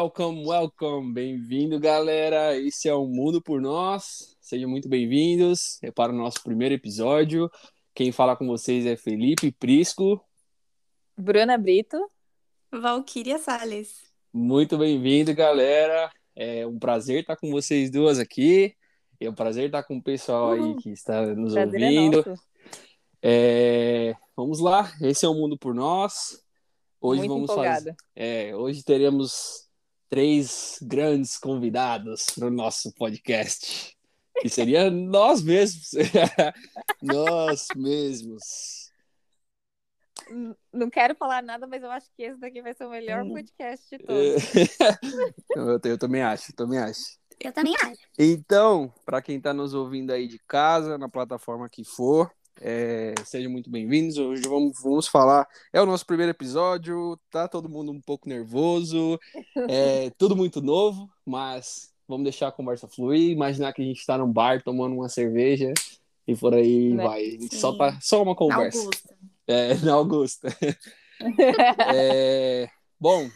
Welcome, welcome, bem-vindo, galera. Esse é o Mundo por Nós. Sejam muito bem-vindos é para o nosso primeiro episódio. Quem fala com vocês é Felipe Prisco. Bruna Brito. Valquíria Sales. Muito bem-vindo, galera. É um prazer estar com vocês duas aqui. É um prazer estar com o pessoal aí que está nos prazer é ouvindo. É é, vamos lá, esse é o Mundo por Nós. Hoje Muito vamos empolgada. fazer. É, hoje teremos três grandes convidados para o nosso podcast. Que seria nós mesmos. nós mesmos. Não quero falar nada, mas eu acho que esse daqui vai ser o melhor hum. podcast de todos. eu, eu também acho, também acho. Eu também acho. Então, para quem está nos ouvindo aí de casa, na plataforma que for, é, sejam muito bem-vindos. Hoje vamos, vamos falar. É o nosso primeiro episódio, tá todo mundo um pouco nervoso, é tudo muito novo, mas vamos deixar a conversa fluir. Imaginar que a gente está num bar tomando uma cerveja e por aí né? vai. Só, pra, só uma conversa. Na Augusta. É, na Augusta. é, bom,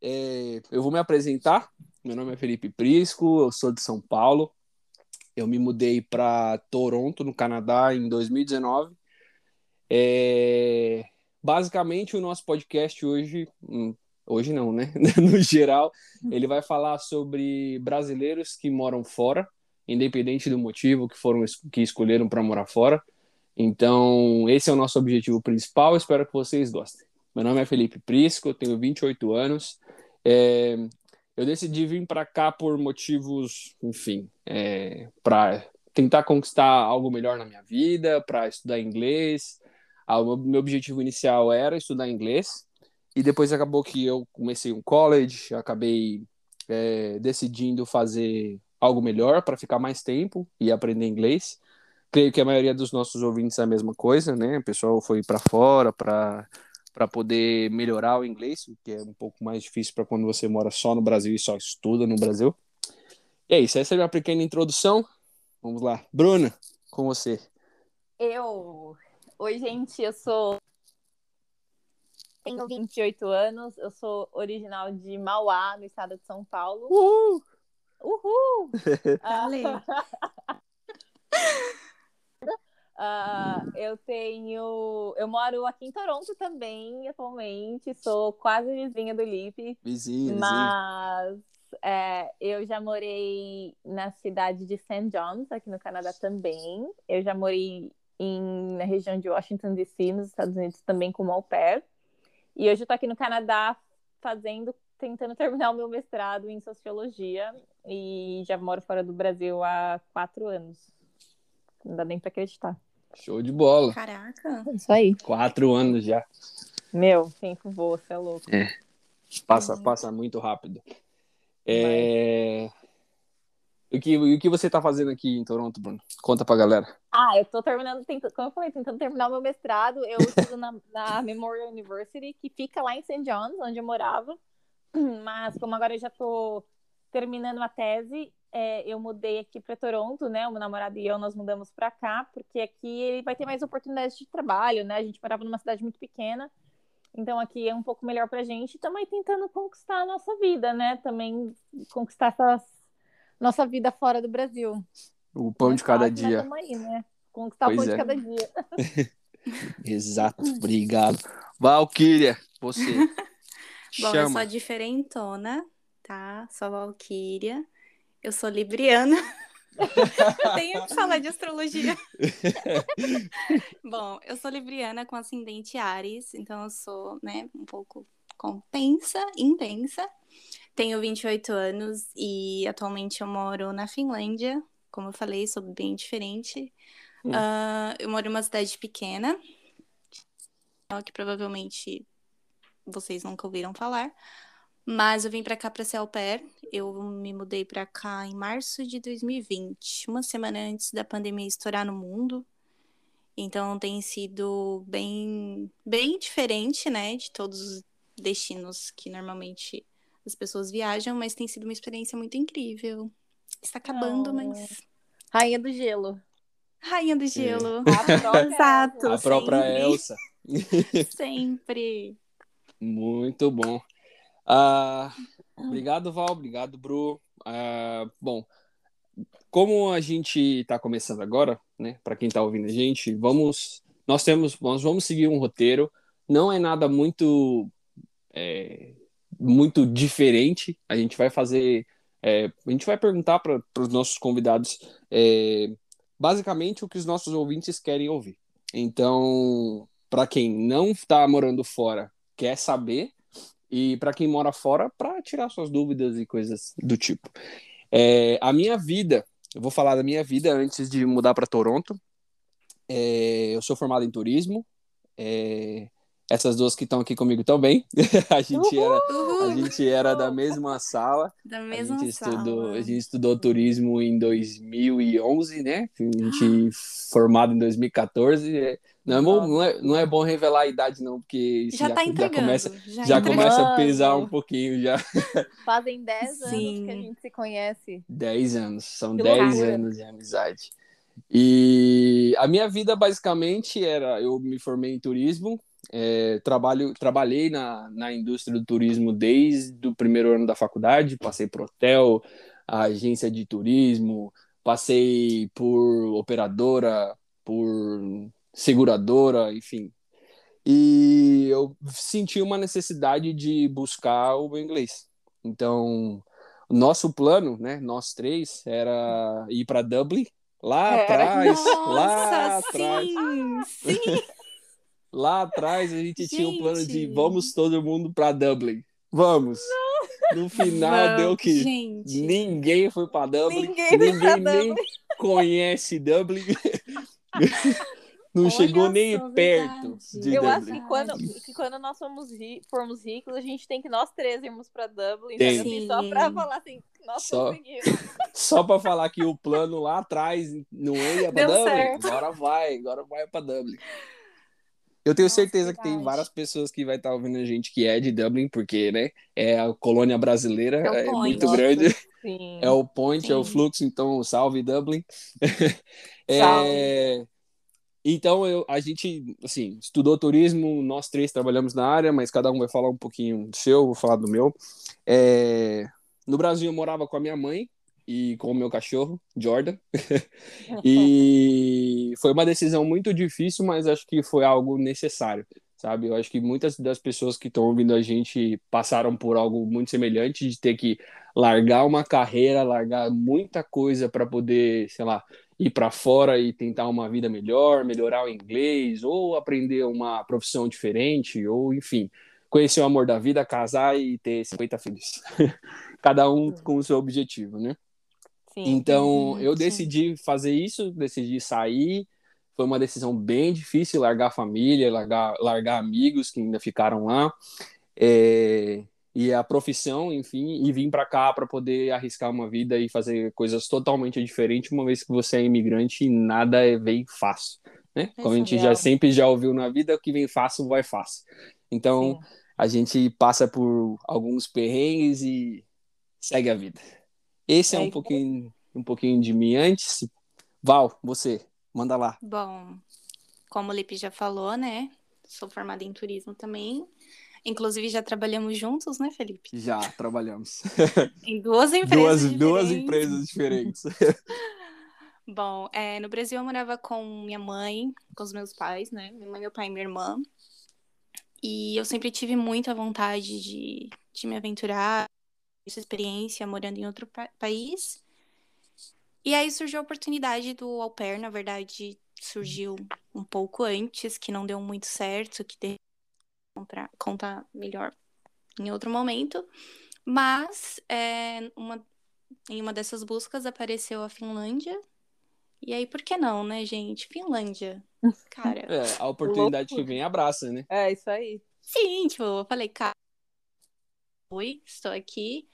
é, eu vou me apresentar. Meu nome é Felipe Prisco, eu sou de São Paulo. Eu me mudei para Toronto, no Canadá, em 2019. É... Basicamente, o nosso podcast hoje, hum, hoje não, né? no geral, ele vai falar sobre brasileiros que moram fora, independente do motivo que foram que escolheram para morar fora. Então, esse é o nosso objetivo principal. Espero que vocês gostem. Meu nome é Felipe Prisco, tenho 28 anos. É, eu decidi vir para cá por motivos, enfim, é, para tentar conquistar algo melhor na minha vida, para estudar inglês. Ah, o meu objetivo inicial era estudar inglês, e depois acabou que eu comecei um college, acabei é, decidindo fazer algo melhor para ficar mais tempo e aprender inglês. Creio que a maioria dos nossos ouvintes é a mesma coisa, né? O pessoal foi para fora para para poder melhorar o inglês, que é um pouco mais difícil para quando você mora só no Brasil e só estuda no Brasil. E é isso, essa é a minha pequena introdução. Vamos lá. Bruna, com você. Eu. Oi, gente, eu sou. Tenho 28 anos, eu sou original de Mauá, no estado de São Paulo. Uhul! Uhul! Valeu! Uh, eu tenho. Eu moro aqui em Toronto também, atualmente. Sou quase vizinha do Lipe. Vizinha, Mas é, eu já morei na cidade de St. John's, aqui no Canadá também. Eu já morei em, na região de Washington, D.C., nos Estados Unidos também, como au pair. E hoje eu tô aqui no Canadá fazendo, tentando terminar o meu mestrado em Sociologia. E já moro fora do Brasil há quatro anos. Não dá nem pra acreditar. Show de bola. Caraca. Isso aí. Quatro anos já. Meu, tempo voa, você é louco. É. Passa, uhum. passa muito rápido. É... O, que, o que você tá fazendo aqui em Toronto, Bruno? Conta pra galera. Ah, eu tô terminando, tentando, como eu falei, tentando terminar o meu mestrado. Eu estudo na, na Memorial University, que fica lá em St. John's, onde eu morava. Mas como agora eu já tô terminando a tese, é, eu mudei aqui para Toronto, né? O meu namorado e eu nós mudamos para cá, porque aqui ele vai ter mais oportunidades de trabalho, né? A gente morava numa cidade muito pequena, então aqui é um pouco melhor para a gente. Também tentando conquistar a nossa vida, né? Também conquistar essa nossa vida fora do Brasil. O pão de cada dia. Aí, né? Conquistar pois o pão é. de cada dia. Exato, obrigado. Valkyria, você. Bom, Chama. eu sou a diferentona, tá? Sou a Valkyria. Eu sou libriana. eu tenho que falar de astrologia. Bom, eu sou libriana com ascendente Ares, então eu sou, né, um pouco compensa, intensa. Tenho 28 anos e atualmente eu moro na Finlândia. Como eu falei, sou bem diferente. Hum. Uh, eu moro em uma cidade pequena, que provavelmente vocês nunca ouviram falar. Mas eu vim para cá para ser au pair. Eu me mudei para cá em março de 2020, uma semana antes da pandemia estourar no mundo. Então tem sido bem, bem diferente, né, de todos os destinos que normalmente as pessoas viajam, mas tem sido uma experiência muito incrível. Está acabando, oh. mas Rainha do Gelo. Rainha do Gelo. É. Exato. A própria sempre. Elsa. sempre. Muito bom. Uh, Obrigado, Val. Obrigado, Bru. Uh, bom, como a gente está começando agora, né? Para quem está ouvindo a gente, vamos, nós temos, nós vamos seguir um roteiro. Não é nada muito, é, muito diferente. A gente vai fazer, é, a gente vai perguntar para os nossos convidados, é, basicamente o que os nossos ouvintes querem ouvir. Então, para quem não está morando fora, quer saber, e para quem mora fora, para tirar suas dúvidas e coisas do tipo. É, a minha vida, eu vou falar da minha vida antes de mudar para Toronto. É, eu sou formado em turismo. É, essas duas que estão aqui comigo também. a gente era, a gente era da mesma sala. Da mesma a gente sala. Estudou, a gente estudou turismo em 2011, né? A gente formado em 2014. É, não é, bom, não, é, não é bom revelar a idade, não, porque já, já, tá já começa, já, já começa a pesar um pouquinho já. Fazem 10 anos que a gente se conhece. 10 anos, são 10 anos de amizade. E a minha vida basicamente era, eu me formei em turismo, é, trabalho, trabalhei na, na indústria do turismo desde o primeiro ano da faculdade, passei por hotel, agência de turismo, passei por operadora, por seguradora, enfim. E eu senti uma necessidade de buscar o meu inglês. Então, nosso plano, né, nós três, era ir para Dublin, lá é. atrás, Nossa, lá sim, atrás. Sim. Lá atrás a gente, gente, tinha um plano de vamos todo mundo para Dublin. Vamos. Não. No final Vamos, deu que gente. ninguém foi para Dublin. Ninguém, ninguém nem Dublin. conhece Dublin. Não Olha chegou nem só, perto Eu Dublin. acho que quando, que quando nós formos, ri, formos ricos, a gente tem que nós três irmos pra Dublin, Tem. assim, só pra falar assim, nós Só. conseguimos. Só para falar que o plano lá atrás não ia para Dublin. certo. Agora vai, agora vai para Dublin. Eu tenho Nossa, certeza que tem verdade. várias pessoas que vai estar ouvindo a gente que é de Dublin, porque, né, é a colônia brasileira, É é, point. muito Nossa, grande. Sim. É o point, é o Sim. fluxo, então salve Dublin. É, Salve. então eu, a gente, assim, estudou turismo, nós três trabalhamos na área, mas cada um vai falar um pouquinho do seu, eu vou falar do meu. É, no Brasil eu morava com a minha mãe e com o meu cachorro, Jordan. e foi uma decisão muito difícil, mas acho que foi algo necessário, sabe? Eu acho que muitas das pessoas que estão ouvindo a gente passaram por algo muito semelhante de ter que largar uma carreira, largar muita coisa para poder, sei lá, ir para fora e tentar uma vida melhor, melhorar o inglês, ou aprender uma profissão diferente, ou enfim, conhecer o amor da vida, casar e ter 50 filhos. Cada um com o seu objetivo, né? Sim. Então, eu decidi fazer isso, decidi sair. Foi uma decisão bem difícil largar a família, largar, largar amigos que ainda ficaram lá. É, e a profissão, enfim, e vim para cá para poder arriscar uma vida e fazer coisas totalmente diferentes, uma vez que você é imigrante e nada é- vem fácil, né? Como a gente já sempre já ouviu na vida, o que vem fácil vai fácil. Então, Sim. a gente passa por alguns perrengues e segue a vida. Esse é, É um pouquinho, um pouquinho de mim antes. Val, você, manda lá. Bom, como o Lipe já falou, né? Sou formada em turismo também. Inclusive, já trabalhamos juntos, né, Felipe? Já trabalhamos. Em duas empresas duas, duas diferentes. empresas diferentes. Bom, é, no Brasil eu morava com minha mãe, com os meus pais, né? Minha mãe, meu pai e minha irmã. E eu sempre tive muita vontade de, de me aventurar, essa experiência morando em outro pa- país. E aí surgiu a oportunidade do au pair, na verdade, surgiu um pouco antes, que não deu muito certo, que de contar, contar melhor em outro momento. Mas é, uma, em uma dessas buscas apareceu a Finlândia. E aí, por que não, né, gente? Finlândia. Cara, É, a oportunidade que Louco. vem abraça, né? É isso aí. sim, tipo, eu falei, cara, oi, estou aqui.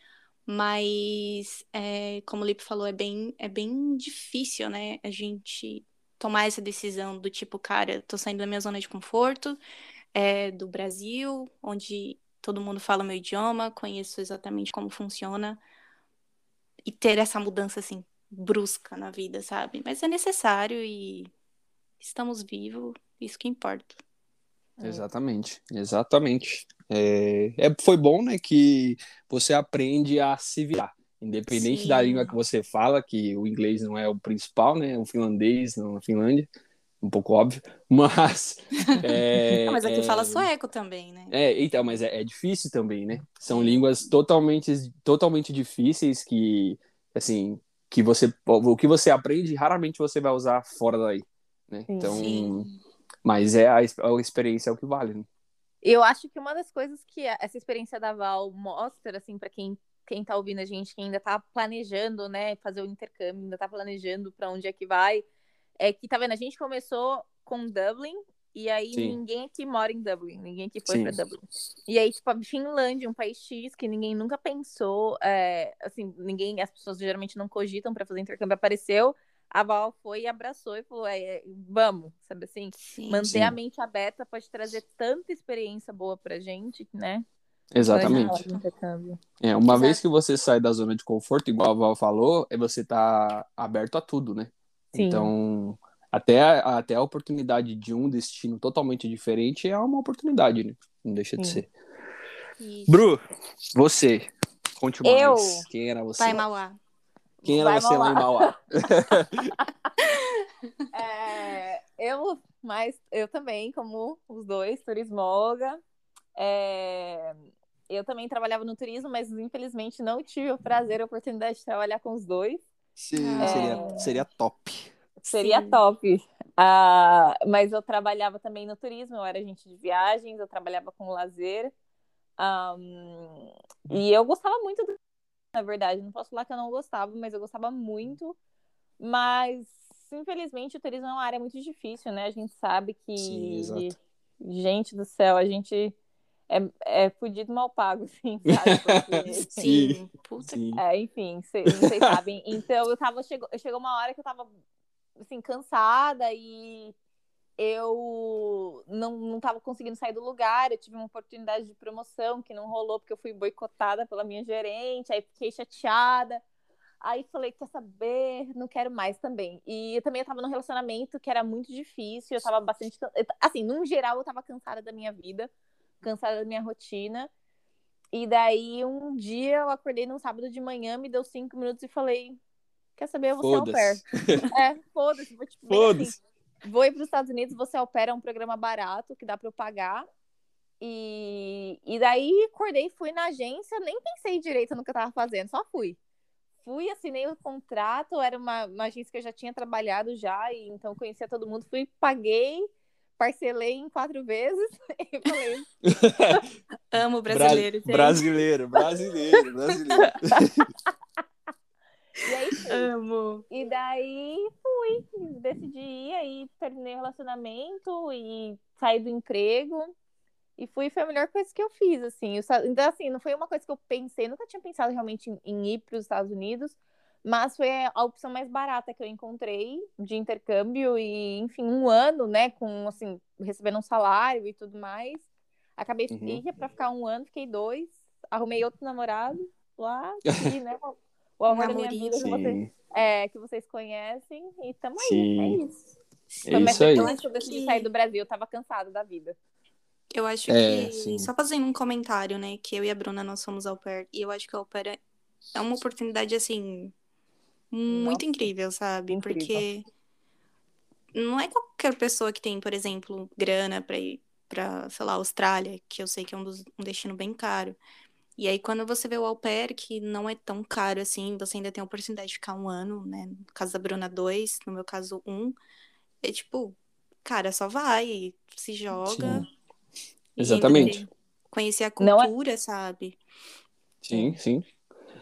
Mas, é, como o Lipe falou, é bem, é bem difícil, né? A gente tomar essa decisão do tipo, cara, tô saindo da minha zona de conforto, é, do Brasil, onde todo mundo fala meu idioma, conheço exatamente como funciona, e ter essa mudança, assim, brusca na vida, sabe? Mas é necessário e estamos vivos, isso que importa. Exatamente, exatamente. É, é, foi bom, né, que você aprende a se virar. Independente Sim. da língua que você fala, que o inglês não é o principal, né? O finlandês na Finlândia, um pouco óbvio, mas. É, Não, mas aqui é, fala sueco também, né? É, então, mas é, é difícil também, né? São línguas totalmente, totalmente difíceis que, assim, que você, o que você aprende, raramente você vai usar fora daí, né? Então, Sim. mas é a, a experiência é o que vale, né? Eu acho que uma das coisas que essa experiência da Val mostra, assim, para quem quem tá ouvindo a gente, que ainda tá planejando, né, fazer o intercâmbio, ainda tá planejando para onde é que vai, é que, tá vendo, a gente começou com Dublin, e aí Sim. ninguém aqui mora em Dublin, ninguém aqui foi para Dublin. E aí, tipo, a Finlândia, um país X que ninguém nunca pensou, é, assim, ninguém, as pessoas geralmente não cogitam para fazer intercâmbio, apareceu, a Val foi e abraçou e falou, é, é, vamos, sabe assim? Sim. Manter Sim. a mente aberta pode trazer tanta experiência boa pra gente, né? Exatamente. Intercâmbio. É, uma Exato. vez que você sai da zona de conforto, igual a Val falou, é você tá aberto a tudo, né? Sim. Então, até a, até a oportunidade de um destino totalmente diferente é uma oportunidade, né? Não deixa de ser. Isso. Bru, você, conte mais. Eu? Quem era você? Vai, Mauá. Quem era Vai, você lá em Mauá? É, eu, mas eu também, como os dois, turismoga. É, eu também trabalhava no turismo, mas infelizmente não tive o prazer e a oportunidade de trabalhar com os dois. Sim, É. seria, seria top. Seria Sim. top. Ah, mas eu trabalhava também no turismo, eu era agente de viagens, eu trabalhava com lazer. Ahn, e eu gostava muito do na verdade. Não posso falar que eu não gostava, mas eu gostava muito. Mas, infelizmente, o turismo é uma área muito difícil, né? A gente sabe que. Sim, exato. Gente do céu, a gente é, é fudido mal pago, assim, sabe? Porque- Sim. Puta Sim. é, enfim, cê- vocês sabem. Então, eu tava, chegou, chegou uma hora que eu tava, assim, cansada e eu não, não tava conseguindo sair do lugar. Eu tive uma oportunidade de promoção que não rolou porque eu fui boicotada pela minha gerente, aí fiquei chateada. Aí falei, quer saber? Não quero mais também. E eu também eu tava num relacionamento que era muito difícil, eu tava bastante. Assim, num geral, eu tava cansada da minha vida, cansada da minha rotina. E daí, um dia, eu acordei num sábado de manhã, me deu cinco minutos e falei: Quer saber? Eu vou ser au pair. É, foda-se. Vou, tipo, Foda-se. assim, vou ir para os Estados Unidos, você é um programa barato que dá para eu pagar. E, e daí acordei, fui na agência, nem pensei direito no que eu tava fazendo, só fui. Fui, assinei o contrato, era uma, uma agência que eu já tinha trabalhado já, e então conhecia todo mundo. Fui, paguei, parcelei em quatro vezes e falei, Amo Bra- brasileiro, gente. brasileiro, brasileiro, brasileiro. e aí fui. Amo. E daí fui, decidi ir, aí terminei o relacionamento e saí do emprego. E fui, foi a melhor coisa que eu fiz, assim. Então, assim, não foi uma coisa que eu pensei, nunca tinha pensado realmente em, em ir para os Estados Unidos, mas foi a opção mais barata que eu encontrei de intercâmbio e, enfim, um ano, né, com, assim, recebendo um salário e tudo mais. Acabei, Uhum. ia para ficar um ano, fiquei dois, arrumei outro namorado lá, e, né, o amor da minha vida, que vocês é, que vocês conhecem, e tamo aí, Sim. é isso. é Foi mais isso aí. Eu que eu acho decidi que- sair do Brasil, eu tava cansada da vida. Eu acho É, que, sim. só fazendo um comentário, né, que eu e a Bruna nós somos au pair, e eu acho que o au pair é- é uma oportunidade, assim, muito Nossa, incrível, sabe? incrível. Porque não é qualquer pessoa que tem, por exemplo, grana pra ir pra, sei lá, Austrália, que eu sei que é um, dos- um destino bem caro. E aí, quando você vê o au pair, que não é tão caro assim, você ainda tem a oportunidade de ficar um ano, né? No caso da Bruna, dois, no meu caso, um. É tipo, cara, só vai, se joga. Sim. Exatamente. Conhecer a Não é- cultura, sabe? Sim, sim.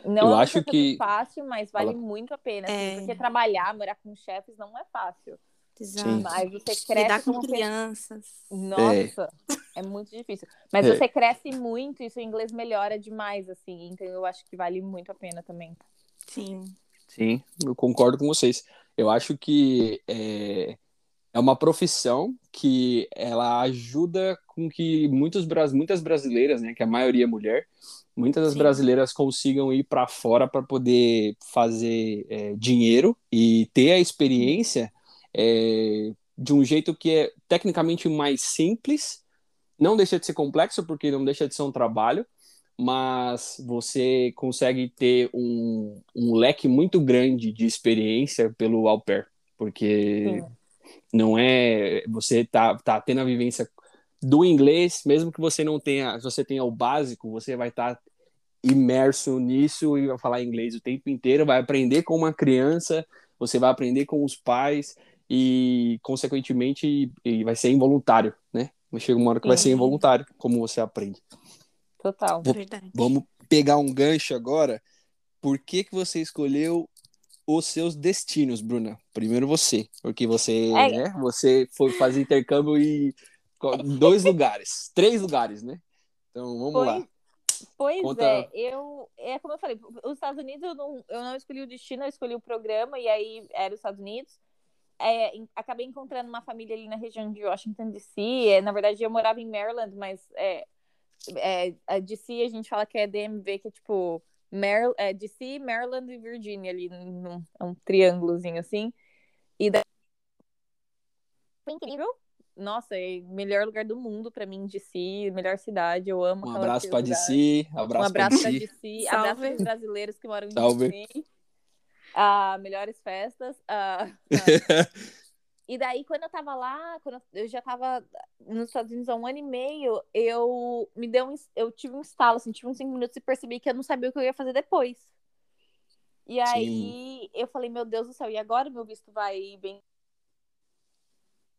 Não Eu é acho que- fácil, mas vale Fala. muito a pena, assim, É. porque trabalhar, morar com chefes não é fácil. Exato. Mas você Lidar cresce com como pessoa. crianças. Nossa, é. muito difícil. Mas É. você cresce muito e seu inglês melhora demais, assim. Então eu acho que vale muito a pena também. Sim. Sim, eu concordo com vocês. Eu acho que é, é uma profissão que ela ajuda com que muitos, muitas brasileiras, né, que a maioria é mulher, muitas das Sim. brasileiras consigam ir para fora para poder fazer é, dinheiro e ter a experiência é, de um jeito que é tecnicamente mais simples Não deixa de ser complexo, porque não deixa de ser um trabalho, mas você consegue ter um, um leque muito grande de experiência pelo au pair, porque Sim. não é você tá, tá tendo a vivência do inglês, mesmo que você não tenha, se você tenha o básico, você vai estar tá imerso nisso e vai falar inglês o tempo inteiro, vai aprender com uma criança, você vai aprender com os pais e consequentemente e vai ser involuntário, né? Chega uma hora que vai ser involuntário, como você aprende. Total. Verdade. Vamos pegar um gancho agora. Por que, que você escolheu os seus destinos, Bruna? Primeiro você, porque você, é. né, você foi fazer intercâmbio em dois lugares, três lugares, né? Então vamos pois, lá. Pois Conta... é, eu é como eu falei, os Estados Unidos eu não, eu não escolhi o destino, eu escolhi o programa e aí era os Estados Unidos. É, acabei encontrando uma família ali na região de Washington D.C. É, na verdade eu morava em Maryland, mas é, é, a DC a gente fala que é DMV, que é tipo Mar é, DC, Maryland e Virginia ali, num, é um triângulozinho assim. E daí... Foi incrível. Nossa, é melhor lugar do mundo para mim, DC, melhor cidade, eu amo. Um abraço para DC, abraço um abraço para DC, abraço para os brasileiros que moram em Salve. DC. Ah, melhores festas. Ah. E daí, quando eu tava lá, quando eu já tava nos Estados Unidos há um ano e meio, eu me deu um, eu tive um estalo, assim, tive uns cinco minutos e percebi que eu não sabia o que eu ia fazer depois. E aí Sim. eu falei, meu Deus do céu, e agora meu visto vai bem.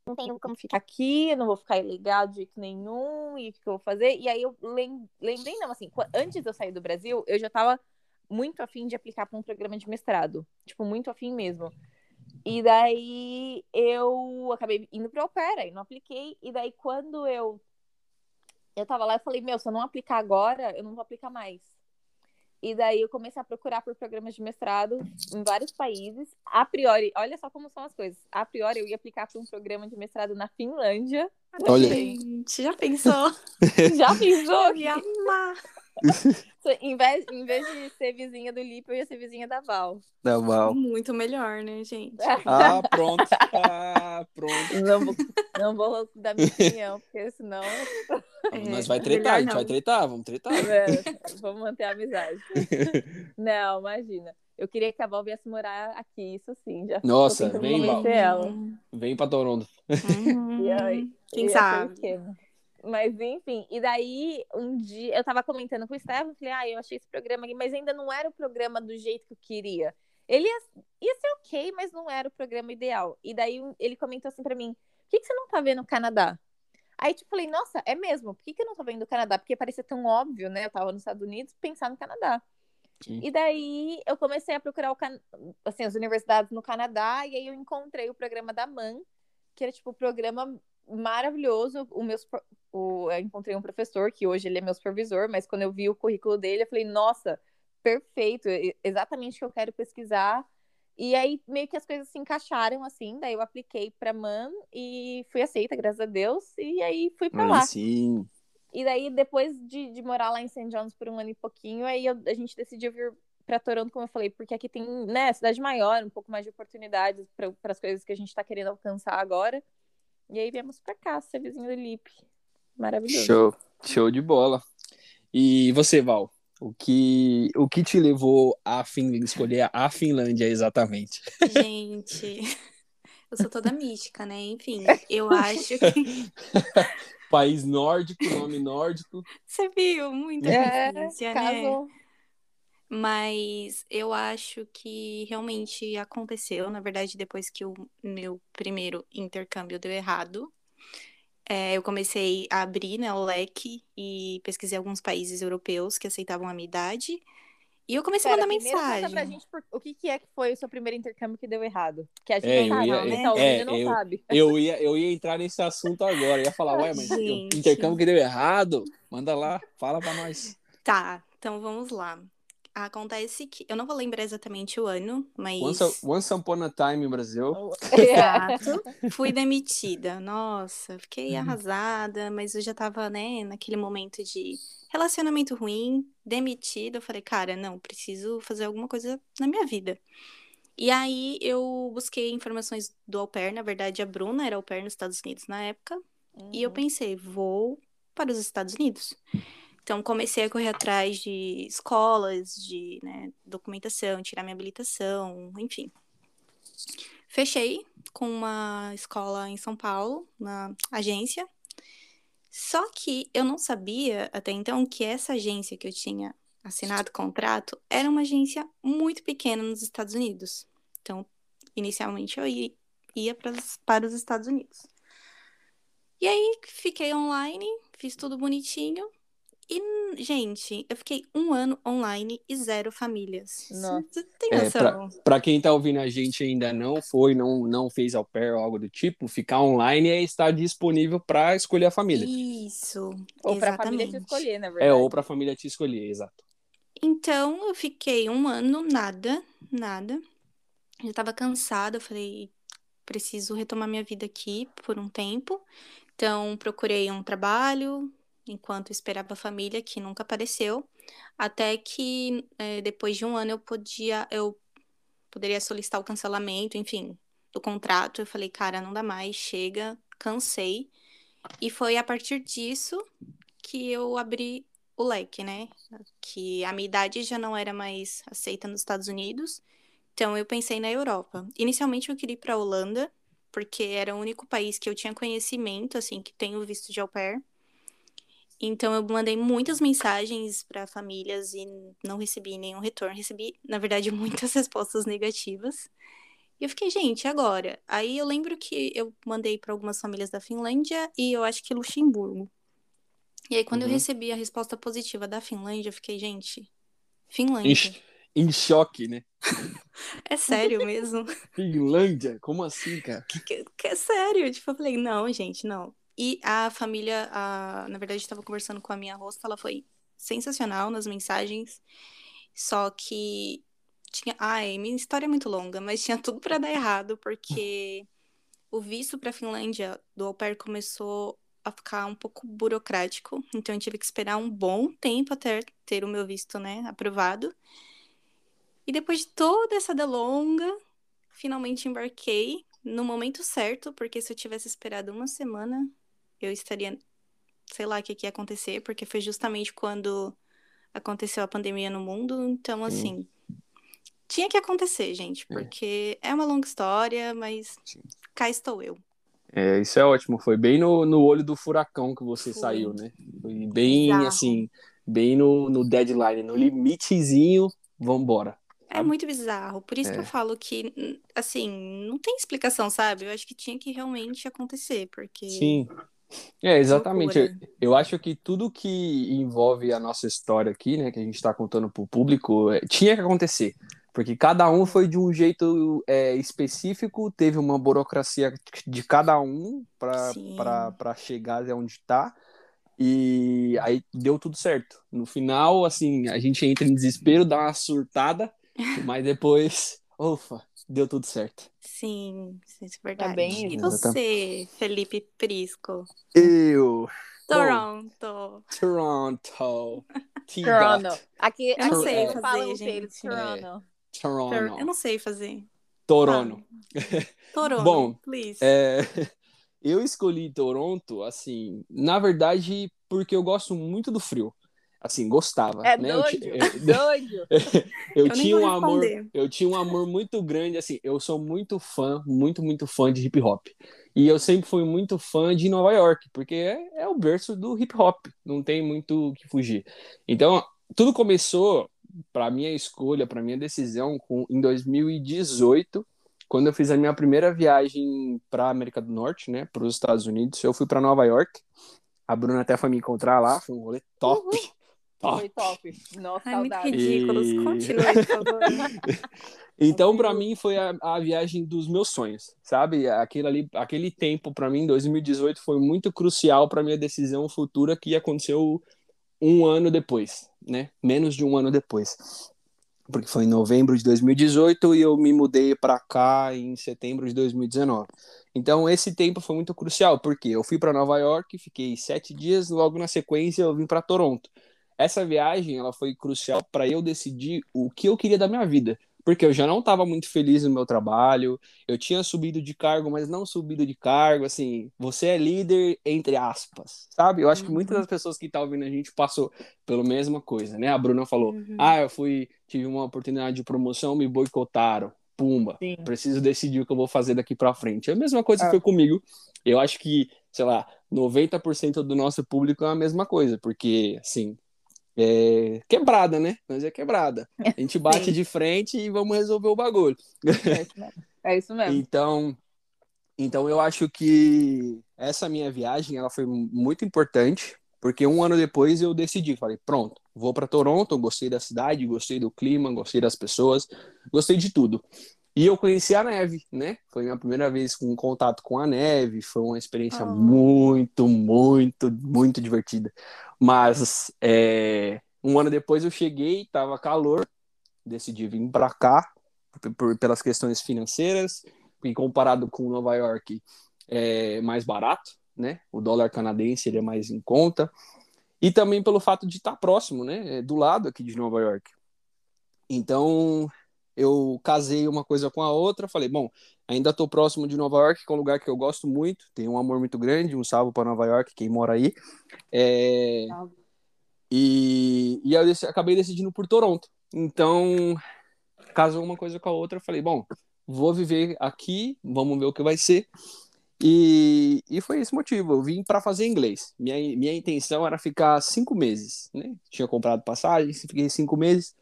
Não tenho como ficar aqui, não vou ficar ilegal de jeito nenhum, e o que eu vou fazer? E aí eu lembrei, não, assim, antes de eu sair do Brasil, eu já tava muito afim de aplicar para um programa de mestrado. Tipo, muito afim mesmo. E daí eu acabei indo para o pair, aí não apliquei. E daí quando eu eu tava lá, eu falei, meu, se eu não aplicar agora, eu não vou aplicar mais. E daí eu comecei a procurar por programas de mestrado em vários países. A priori, olha só como são as coisas. A priori eu ia aplicar para um programa de mestrado na Finlândia. Olha. Gente, já pensou? já pensou? Eu ia amar. em, vez, em vez de ser vizinha do Lipe, eu ia ser vizinha da Val. Da Val. Muito melhor, né, gente? Ah, pronto. Ah, pronto. Não vou, não vou dar minha opinião, porque senão. É, Mas vai tretar, a gente vai tretar, vamos tretar. É, vamos manter a amizade. Não, imagina. Eu queria que a Val viesse morar aqui, isso sim. Já Nossa, vem, Val. Ela. Vem pra Toronto. Uhum. E aí, Quem sabe? Mas enfim, e daí um dia eu tava comentando com o Estevam, falei, ah, eu achei esse programa aqui, mas ainda não era o programa do jeito que eu queria. Ele ia, ia ser ok, mas não era o programa ideal. E daí ele comentou assim para mim: por que, que você não tá vendo o Canadá? Aí, tipo, falei, nossa, é mesmo, por que, que eu não tô vendo o Canadá? Porque parecia tão óbvio, né? Eu tava nos Estados Unidos pensar no Canadá. Sim. E daí eu comecei a procurar can... assim, as universidades no Canadá, e aí eu encontrei o programa da MAN, que era tipo o programa maravilhoso. O meu, o, eu encontrei um professor que hoje ele é meu supervisor, mas quando eu vi o currículo dele, eu falei, nossa, perfeito, exatamente o que eu quero pesquisar. E aí meio que as coisas se encaixaram assim, daí eu apliquei para MAN e fui aceita, graças a Deus, e aí fui para lá. Sim. E daí depois de, de morar lá em St. John's por um ano e pouquinho, aí eu, a gente decidiu vir para Toronto, como eu falei, porque aqui tem, né, cidade maior, um pouco mais de oportunidades para as coisas que a gente está querendo alcançar agora. E aí viemos para cá, ser vizinho do Lipe. Maravilhoso. Show, show de bola. E você, Val? O que, o que te levou a Finlândia, escolher a Finlândia exatamente? Gente, eu sou toda mística, né? Enfim, eu acho que. País nórdico, nome nórdico. Você viu? Muita é, né? Casou. Mas eu acho que realmente aconteceu. Na verdade, depois que o meu primeiro intercâmbio deu errado, é, eu comecei a abrir né, o leque e pesquisei alguns países europeus que aceitavam a minha idade. E eu comecei Pera, a mandar mensagem. Conta pra gente por, o que, que é que foi o seu primeiro intercâmbio que deu errado. Que a gente é, não, ia, né? é, não eu, sabe. Eu ia, eu ia entrar nesse assunto agora. Eu ia falar, ué, mas gente. intercâmbio que deu errado, manda lá, fala pra nós. Tá, então vamos lá. Acontece que. Eu não vou lembrar exatamente o ano, mas. Once, once Upon a Time Brasil. Exato. Fui demitida. Nossa, fiquei uhum. arrasada, mas eu já tava, né, naquele momento de relacionamento ruim, demitida. Eu falei, cara, não, preciso fazer alguma coisa na minha vida. E aí eu busquei informações do au pair. Na verdade, a Bruna era au pair nos Estados Unidos na época. Uhum. E eu uhum. pensei, vou para os Estados Unidos. Então, comecei a correr atrás de escolas, de né, documentação, tirar minha habilitação, enfim. Fechei com uma escola em São Paulo, na agência. Só que eu não sabia até então que essa agência que eu tinha assinado contrato era uma agência muito pequena nos Estados Unidos. Então, inicialmente eu ia, para os Estados Unidos. E aí fiquei online, fiz tudo bonitinho. E, gente, eu fiquei um ano online e zero famílias. Nossa. Você tem É, noção? Pra quem tá ouvindo a gente e ainda não foi, não, não fez au pair ou algo do tipo, ficar online é estar disponível para escolher a família. Isso. Ou pra família te escolher, na É, verdade. ou pra família te escolher, exato. Então, eu fiquei um ano, nada, nada. Já tava cansada, eu falei, preciso retomar minha vida aqui por um tempo. Então, procurei um trabalho enquanto esperava a família, que nunca apareceu. Até que eh, depois de um ano eu podia, eu poderia solicitar o cancelamento, enfim, do contrato. Eu falei, cara, não dá mais, chega, cansei. E foi a partir disso que eu abri o leque, né? Que a minha idade já não era mais aceita nos Estados Unidos. Então eu pensei na Europa. Inicialmente eu queria ir para Holanda, porque era o único país que eu tinha conhecimento, assim, que tem o visto de au pair. Então eu mandei muitas mensagens para famílias e não recebi nenhum retorno. Recebi, na verdade, muitas respostas negativas. E eu fiquei, gente, agora? Aí eu lembro que eu mandei para algumas famílias da Finlândia e eu acho que Luxemburgo. E aí, quando eu Uhum. recebi a resposta positiva da Finlândia, eu fiquei, gente, Em, Finlândia? ch- em choque, né? É sério mesmo? Finlândia? Como assim, cara? que, que é sério. Tipo, eu falei, não, gente, não. E a família, a, na verdade, estava conversando com a minha host, ela foi sensacional nas mensagens. Só que tinha. Ai, minha história é muito longa, mas tinha tudo para dar errado, porque o visto para Finlândia do au pair começou a ficar um pouco burocrático. Então eu tive que esperar um bom tempo até ter o meu visto, né, aprovado. E depois de toda essa delonga, finalmente embarquei no momento certo, porque se eu tivesse esperado uma semana, eu estaria, sei lá o que, que ia acontecer, porque foi justamente quando aconteceu a pandemia no mundo. Então, assim, tinha que acontecer, gente, É. porque é uma longa história, mas Sim. cá estou eu. É, isso é ótimo. Foi bem no, no olho do furacão que você Foi. saiu, né? Foi bem, Bizarro. assim, bem no, no deadline, no limitezinho, vambora. É muito bizarro. Por isso que É. eu falo que, hum, assim, não tem explicação, sabe? Eu acho que tinha que realmente acontecer, porque. Sim. É, exatamente. Eu, loucura. eu acho que tudo que envolve a nossa história aqui, né, que a gente está contando pro público, é, tinha que acontecer. Porque cada um foi de um jeito é, específico, teve uma burocracia de cada um para chegar até onde está. E aí deu tudo certo. No final, assim, a gente entra em desespero, dá uma surtada, mas depois, ufa, deu tudo certo. Sim, isso é verdade. bem E você, Felipe Prisco? Eu, Toronto. Toronto. Toronto. Aqui, Eu não sei fazer, gente. Taylor, Toronto. Toronto. Eu não sei fazer. Toronto. Toronto, Bom, please. É, eu escolhi Toronto, assim, na verdade, porque eu gosto muito do frio. Assim, gostava. É né? Eu, doido, eu- doido. eu Eu tinha um amor, eu tinha um amor muito grande, assim, eu sou muito fã, muito, muito fã de hip hop. E eu sempre fui muito fã de Nova York, porque é, é o berço do hip hop, não tem muito o que fugir. Então, tudo começou para minha escolha, para minha decisão com, em 2018, quando eu fiz a minha primeira viagem para América do Norte, né, para os Estados Unidos. Eu fui para Nova York. A Bruna até foi me encontrar lá, foi um rolê top. Top. Foi top. Nossa, Ai, muito ridículos. E- Continue, por favor. Então, para mim, foi a, a viagem dos meus sonhos, sabe? Aquele, ali, aquele tempo, para mim, 2018, foi muito crucial para minha decisão futura que aconteceu um ano depois, né? Menos de um ano depois. Porque foi em novembro de 2018 e eu me mudei para cá em setembro de 2019. Então, esse tempo foi muito crucial, porque eu fui para Nova York, fiquei sete dias, logo na sequência eu vim para Toronto. Essa viagem ela foi crucial para eu decidir o que eu queria da minha vida, Porque eu já não estava muito feliz no meu trabalho, eu tinha subido de cargo, mas não subido de cargo, assim, você é líder, entre aspas, sabe? Eu acho que muitas Uhum. das pessoas que estão ouvindo a gente passou pela mesma coisa, né? A Bruna falou, Uhum. ah, eu fui, tive uma oportunidade de promoção, me boicotaram, pumba, Sim. preciso decidir o que eu vou fazer daqui pra frente. É a mesma coisa que foi comigo, eu acho que, sei lá, 90% do nosso público é a mesma coisa, porque, assim, é quebrada, né? Mas é quebrada. A gente bate Sim. de frente e vamos resolver o bagulho. É isso mesmo. É isso mesmo. Então, então eu acho que essa minha viagem ela foi muito importante, porque um ano depois eu decidi, falei, pronto, vou para Toronto, gostei da cidade, gostei do clima, gostei das pessoas, gostei de tudo. E eu conheci a neve, né? Foi minha primeira vez com contato com a neve, foi uma experiência Oh. muito, muito, muito divertida. Mas é, um ano depois eu cheguei, tava calor, decidi vir para cá por- por- pelas questões financeiras, e comparado com Nova York é mais barato, né? O dólar canadense ele é mais em conta. E também pelo fato de estar próximo, né? é Do lado aqui de Nova York. Então, eu casei uma coisa com a outra, falei, bom, ainda estou próximo de Nova York, que é um lugar que eu gosto muito, tenho um amor muito grande, um salve para Nova York, quem mora aí. É, e, e eu dec- acabei decidindo por Toronto. Então, casou uma coisa com a outra, falei, bom, vou viver aqui, vamos ver o que vai ser. E, e foi esse motivo, eu vim para fazer inglês. Minha, minha intenção era ficar cinco meses, né? Tinha comprado passagem, fiquei cinco meses.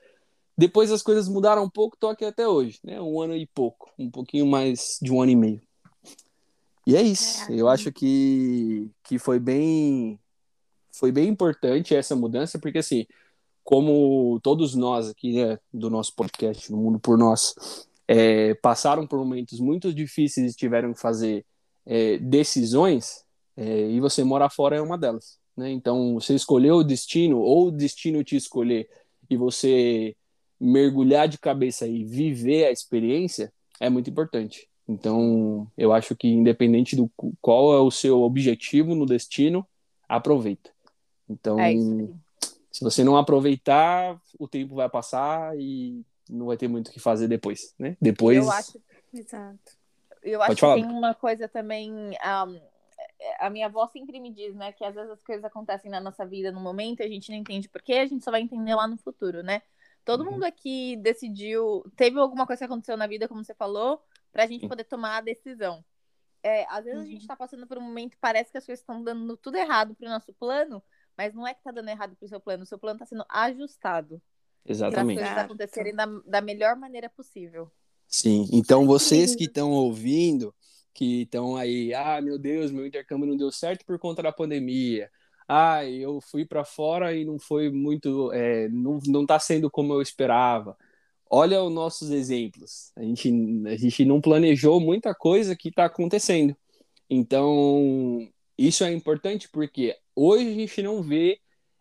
Depois as coisas mudaram um pouco, tô aqui até hoje, né? Um ano e pouco, um pouquinho mais de um ano e meio. E é isso. Caraca. Eu acho que, que foi bem foi bem importante essa mudança, porque assim, como todos nós aqui né, do nosso podcast, no Mundo por Nós, é, passaram por momentos muito difíceis e tiveram que fazer é, decisões, é, e você morar fora é uma delas. Né? Então, você escolheu o destino, ou o destino te escolher, e você mergulhar de cabeça e viver a experiência, é muito importante. Então, eu acho que independente do qual é o seu objetivo no destino, aproveita. Então, É se você não aproveitar, o tempo vai passar e não vai ter muito o que fazer depois, né? Depois, Eu acho, Exato. Eu acho que tem uma coisa também. um, a minha avó sempre me diz, né, que às vezes as coisas acontecem na nossa vida no momento e a gente não entende por quê, a gente só vai entender lá no futuro, né? Todo Uhum. mundo aqui decidiu, teve alguma coisa que aconteceu na vida, como você falou, pra gente poder tomar a decisão. É, às vezes a gente tá passando por um momento, parece que as coisas estão dando tudo errado pro nosso plano, mas não é que tá dando errado pro seu plano, o seu plano tá sendo ajustado para as exatamente. coisas acontecerem da, da melhor maneira possível. Sim, então vocês que estão ouvindo, que estão aí, ah, meu Deus, meu intercâmbio não deu certo por conta da pandemia. Ah, eu fui para fora e não foi muito, é, não, não tá sendo como eu esperava. Olha os nossos exemplos. A gente, a gente não planejou muita coisa que está acontecendo. Então, isso é importante porque hoje a gente não vê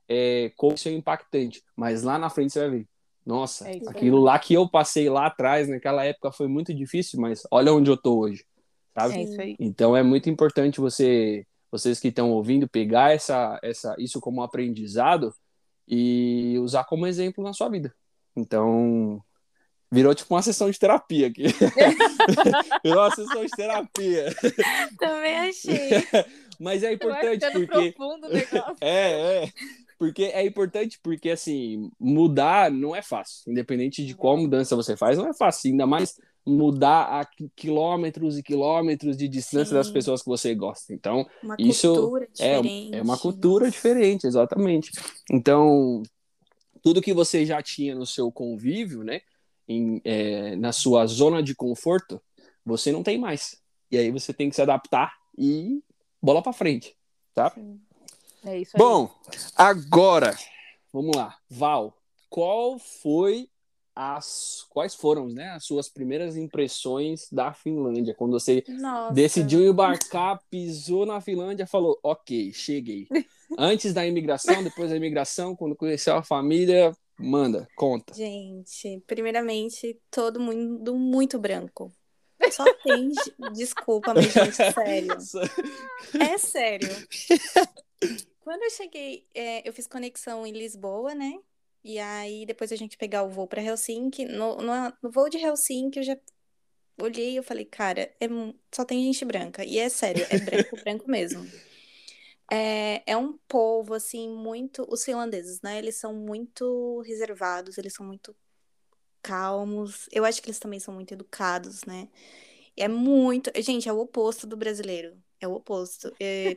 é, como isso é impactante, mas lá na frente você vai ver. Nossa, É aquilo lá que eu passei lá atrás, naquela época, foi muito difícil, mas olha onde eu tô hoje, sabe? É isso aí. Então é muito importante você, vocês que estão ouvindo, pegar essa, essa, isso como aprendizado e usar como exemplo na sua vida. Então, virou tipo uma sessão de terapia aqui. virou uma sessão de terapia. Também achei. Mas é importante porque profundo o negócio. é, é. Porque é importante, porque assim, mudar não é fácil. Independente de qual mudança você faz, não é fácil. Ainda mais mudar a qui- quilômetros e quilômetros de distância Sim. das pessoas que você gosta. Então, Uma Isso é, é uma cultura diferente, exatamente. Então, tudo que você já tinha no seu convívio, né? em- é, na sua zona de conforto, você não tem mais. E aí você tem que se adaptar e bola pra frente, tá? Sim. É isso aí. Bom, agora, vamos lá. Val, qual foi as quais foram, né, as suas primeiras impressões da Finlândia quando você Nossa. decidiu embarcar, pisou na Finlândia, falou: "OK, cheguei". Antes da imigração, depois da imigração, quando conheceu a família, manda, conta. Gente, primeiramente, todo mundo muito branco. Só tem. Desculpa, mas, gente, sério. É sério. Quando eu cheguei, é, eu fiz conexão em Lisboa, né? E aí, depois a gente pegar o voo para Helsinki. No, no, no, voo de Helsinki, eu já olhei e eu falei, cara, é, só tem gente branca. E é sério, é branco, branco mesmo. É, é um povo, assim, muito. Os finlandeses, né? Eles são muito reservados, eles são muito calmos. Eu acho que eles também são muito educados, né? É muito. Gente, é o oposto do brasileiro. É o oposto. É...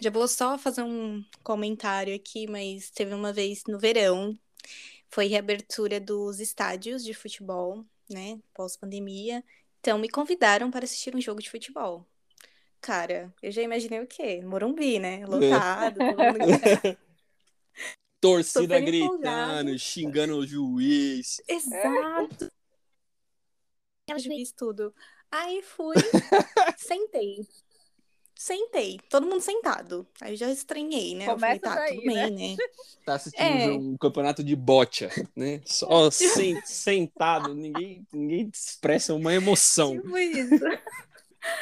Já vou só fazer um comentário aqui, mas teve uma vez no verão, foi reabertura dos estádios de futebol, né? Pós-pandemia. Então me convidaram para assistir um jogo de futebol. Cara, eu já imaginei o quê? Morumbi, né? Lotado, todo mundo... Torcida gritando, xingando o juiz. Exato. É. O juiz tudo. Aí fui, sentei. Sentei, todo mundo sentado. Aí já estranhei, né? Começa eu falei, tá, daí, tudo bem, né? né? Tá assistindo É. um campeonato de bocha, né? Só sen- sentado, ninguém, ninguém expressa uma emoção. Tipo isso.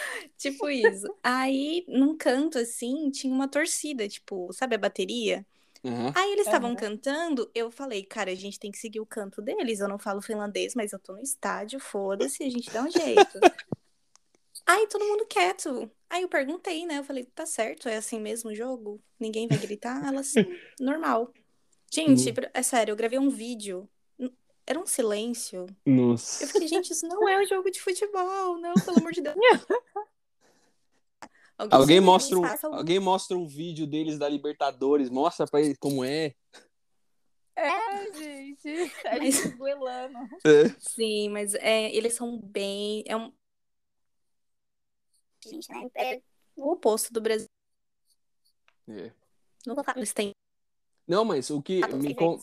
tipo isso. Aí, num canto, assim, tinha uma torcida, tipo, sabe a bateria? Aham. Aí eles estavam Aham. cantando, eu falei, cara, a gente tem que seguir o canto deles. Eu não falo finlandês, mas eu tô no estádio, foda-se, a gente dá um jeito. Aí todo mundo quieto. Aí eu perguntei, né? Eu falei, tá certo, é assim mesmo o jogo? Ninguém vai gritar? Ela, sim, normal. Gente, Uhum. é sério, eu gravei um vídeo. Era um silêncio. Nossa. Eu fiquei, gente, isso não é um jogo de futebol, não, pelo amor de Deus. Alguém e mostra, um, alguém mostra um vídeo deles da Libertadores, mostra pra eles como é. É, gente. A Mas- gente esgoelando. Sim, mas é, eles são bem. É um. Gente, né? É o oposto do Brasil. É. Não vou falar, Eles têm Não, mas o que me con-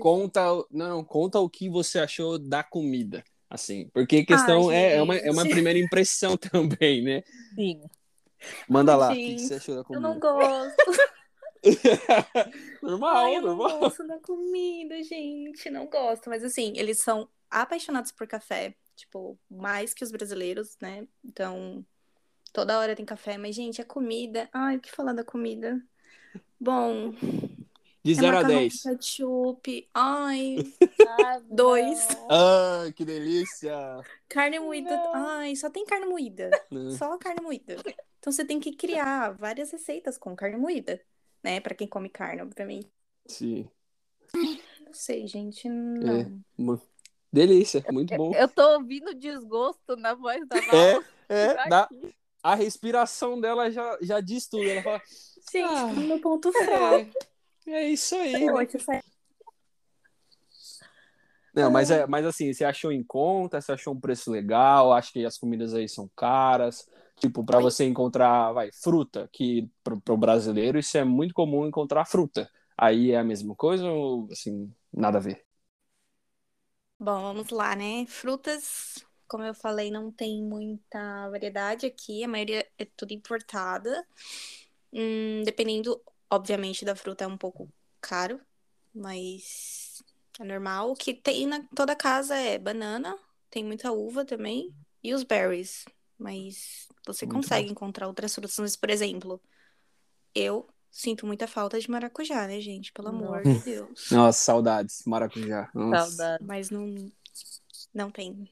conta, não, não, conta o que você achou da comida, assim, porque a questão Ah, é, é, uma, é uma gente. primeira impressão também, né? Sim. Manda Ai, lá, o que, gente, você achou da Eu comida? não gosto. normal, Ai, eu não normal. gosto da comida, gente. Não gosto. Mas assim, eles são apaixonados por café. Tipo, mais que os brasileiros, né? Então, toda hora tem café. Mas, gente, a comida. Ai, o que falar da comida? Bom, De é 0 a macarrão 10. com ketchup. Ai, Ah, Dois. não. Ah, que delícia! carne moída. Não. Ai, só tem carne moída. Né? Só carne moída. Então você tem que criar várias receitas com carne moída, né? Pra quem come carne, obviamente. Sim. Não sei, gente. Não. Uma- Delícia, muito bom. Eu tô ouvindo desgosto na voz da Val. É, é, dá, Aqui. A respiração dela já, já diz tudo. Ela fala, Gente, Ah, no meu ponto fraco. é, é isso aí. né? Não, mas, é, mas assim, você achou em conta? Você achou um preço legal? Acho que as comidas aí são caras. Tipo, para você encontrar, vai, fruta, que pro, pro brasileiro isso é muito comum encontrar fruta. Aí é a mesma coisa ou, assim, nada a ver? Bom, vamos lá, né? Frutas, como eu falei, não tem muita variedade aqui. A maioria é tudo importada. Hum, dependendo, obviamente, da fruta é um pouco caro, mas é normal. O que tem na toda casa é banana, tem muita uva também, e os berries. Mas você Muito consegue encontrar outras frutas. Mas, por exemplo, eu sinto muita falta de maracujá, né, gente? Pelo amor de Deus. Nossa, saudades, maracujá. Nossa. Saudade. Mas não, não tem.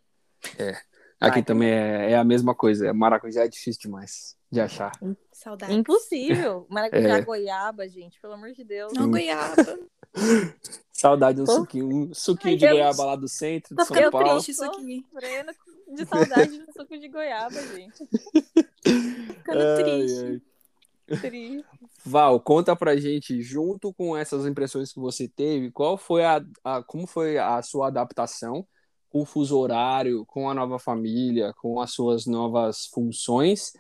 Aqui Vai. também é, é a mesma coisa. Maracujá é difícil demais de achar. Saudades. Impossível. Maracujá, É. goiaba, gente. Pelo amor de Deus. Não, goiaba. Saudade de um Pô. suquinho, um suquinho Ai, de eu- goiaba lá do centro de São ficando Paulo. triste isso aqui. De saudade do suco de goiaba, gente. Ficando Ai, triste. ai. Triste. Val, conta pra gente, junto com essas impressões que você teve, qual foi a, a- como foi a sua adaptação com o fuso horário, com a nova família, com as suas novas funções?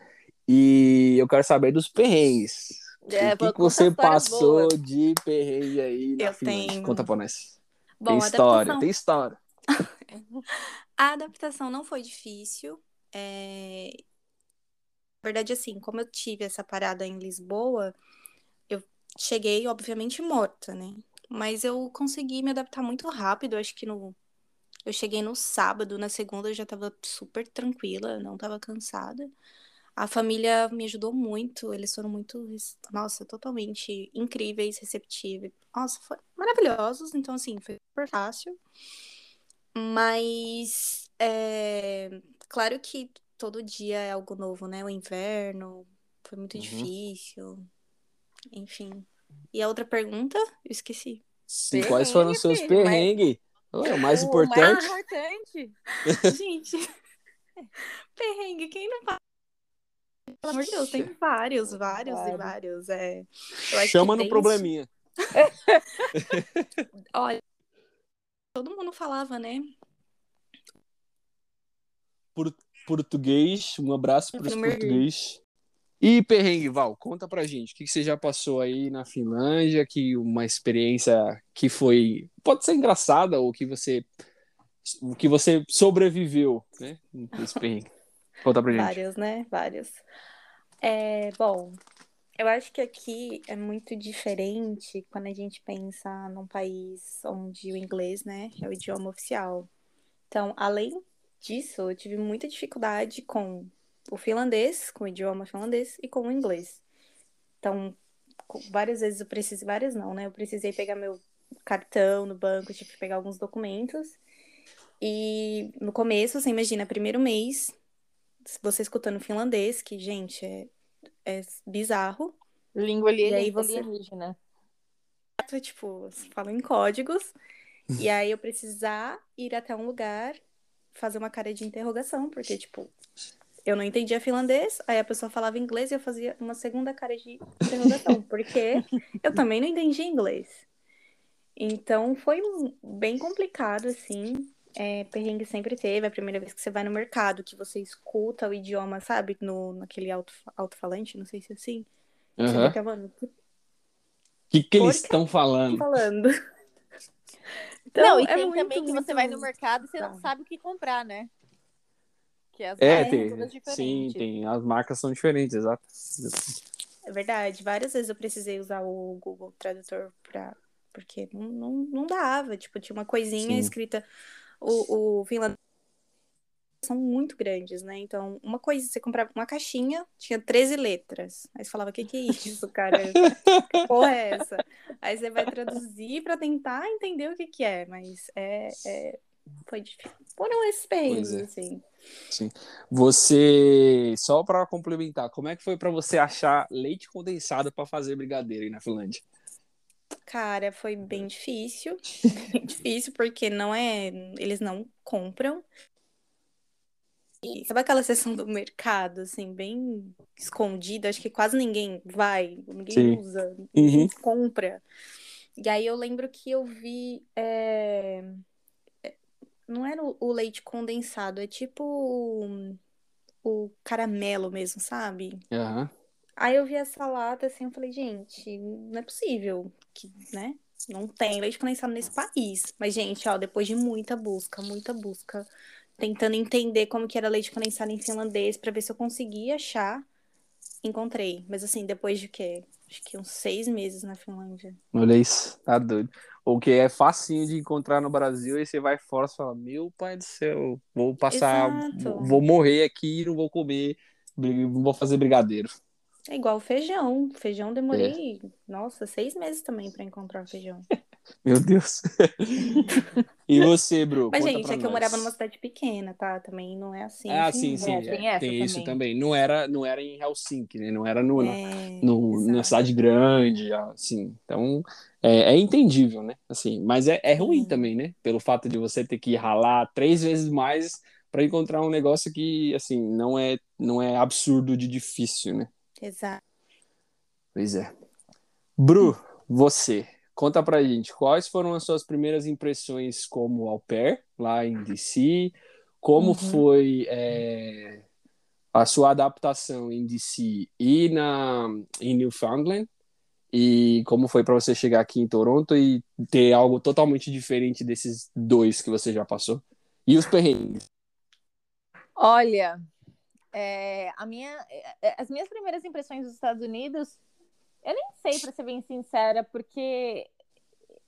E eu quero saber dos perrengues. É, o que, que você passou boas. de perrengue aí na Eu Finlândia? tenho. Conta pra nós. Bom, tem história, adaptação, tem história. a adaptação não foi difícil. É... Na verdade, assim, como eu tive essa parada em Lisboa, eu cheguei, obviamente, morta, né? Mas eu consegui me adaptar muito rápido. Acho que no... eu cheguei no sábado, na segunda eu já tava super tranquila, não tava cansada. A família me ajudou muito, eles foram muito, nossa, totalmente incríveis, receptivos. Nossa, foram maravilhosos, então assim, foi super fácil. Mas, é, claro que todo dia é algo novo, né? O inverno foi muito Uhum. difícil, enfim. E a outra pergunta? Eu esqueci. Sim, quais foram os seus perrengues? É o mais O importante. mais importante. Gente, perrengue, quem não faz? Pelo amor de Deus, tem vários, vários e Vários. É... Chama no desde- probleminha. Olha, todo mundo falava, né? Português, um abraço para os português. E perrengue, Val, conta pra gente. O que você já passou aí na Finlândia? Que uma experiência que foi. Pode ser engraçada ou que você. Que você sobreviveu, né? Esse perrengue. Conta pra gente. Vários, né? Vários. É, bom, eu acho que aqui é muito diferente quando a gente pensa num país onde o inglês, né, é o idioma oficial. Então, além disso, eu tive muita dificuldade com o finlandês, com o idioma finlandês e com o inglês. Então, várias vezes eu precisei, várias não, né? Eu precisei pegar meu cartão no banco, tive que pegar alguns documentos. E no começo, você imagina, primeiro mês, você escutando finlandês, que, gente, é, é bizarro. Língua E aí você- alienígena. Tipo, você fala em códigos. E aí eu precisar ir até um lugar, fazer uma cara de interrogação, porque, tipo, eu não entendia finlandês, aí a pessoa falava inglês e eu fazia uma segunda cara de interrogação, porque eu também não entendia inglês. Então foi bem complicado, assim. É, perrengue sempre teve, a primeira vez que você vai no mercado, que você escuta o idioma, sabe, no, naquele alto, alto-falante, não sei se é assim. Você Aham. fica, mano, que que, que eles estão falando? falando? não, e é tem muito, também que você muito- vai no mercado e você não sabe o que comprar, né? Que as É, marcas tem. são todas Sim, diferentes. tem. As marcas são diferentes, exato. É verdade, várias vezes eu precisei usar o Google Tradutor pra... porque não, não, não dava. Tipo, tinha uma coisinha Sim. escrita. O, o finlandês são muito grandes, né? Então, uma coisa, você comprava uma caixinha, tinha 13 letras. Aí você falava, o que que é isso, cara? Que porra é essa? Aí você vai traduzir pra tentar entender o que que é, mas é, é... foi difícil. Foram esses perrengues, é. assim. Você, só para complementar, como é que foi para você achar leite condensado para fazer brigadeiro aí na Finlândia? Cara, foi bem difícil. Bem difícil, porque não é. Eles não compram. E sabe aquela seção do mercado, assim, bem escondida? Acho que quase ninguém vai, ninguém Sim. usa, Uhum. ninguém compra. E aí eu lembro que eu vi. é, Não era o leite condensado, é tipo o- o caramelo mesmo, sabe? Aham. Aí eu vi essa lata assim, eu falei, gente, não é possível que, né? Não tem leite condensado nesse país. Mas, gente, ó, depois de muita busca, muita busca, tentando entender como que era leite condensado em finlandês pra ver se eu conseguia achar, encontrei. Mas assim, depois de quê? Acho que uns seis meses na Finlândia. Olha isso, tá doido. O que é facinho de encontrar no Brasil, e você vai fora e fala: Meu pai do céu, vou passar, Exato. vou morrer aqui, não vou comer, não vou fazer brigadeiro. É igual feijão. Feijão demorei, nossa, seis meses também pra encontrar feijão. Meu Deus. e você, Bru? Mas, gente, é que eu nós. morava numa cidade pequena, tá? Também não é assim. Ah, sim, sim. É, é, tem essa tem isso também. Não era, não era em Helsinki, né? Não era no, na- É, no, na cidade grande, assim. Então, é, é entendível, né? Assim, mas é, é ruim também, né? Pelo fato de você ter que ralar três vezes mais para encontrar um negócio que, assim, não é, não é absurdo de difícil, né? Exato. Pois é. Bru, você, conta pra gente, quais foram as suas primeiras impressões como au pair lá em DC? Como Uhum. foi é, a sua adaptação em DC e na, em Newfoundland? E como foi para você chegar aqui em Toronto e ter algo totalmente diferente desses dois que você já passou? E os perrengues? Olha, é, a minha, é, as minhas primeiras impressões dos Estados Unidos, eu nem sei, para ser bem sincera, porque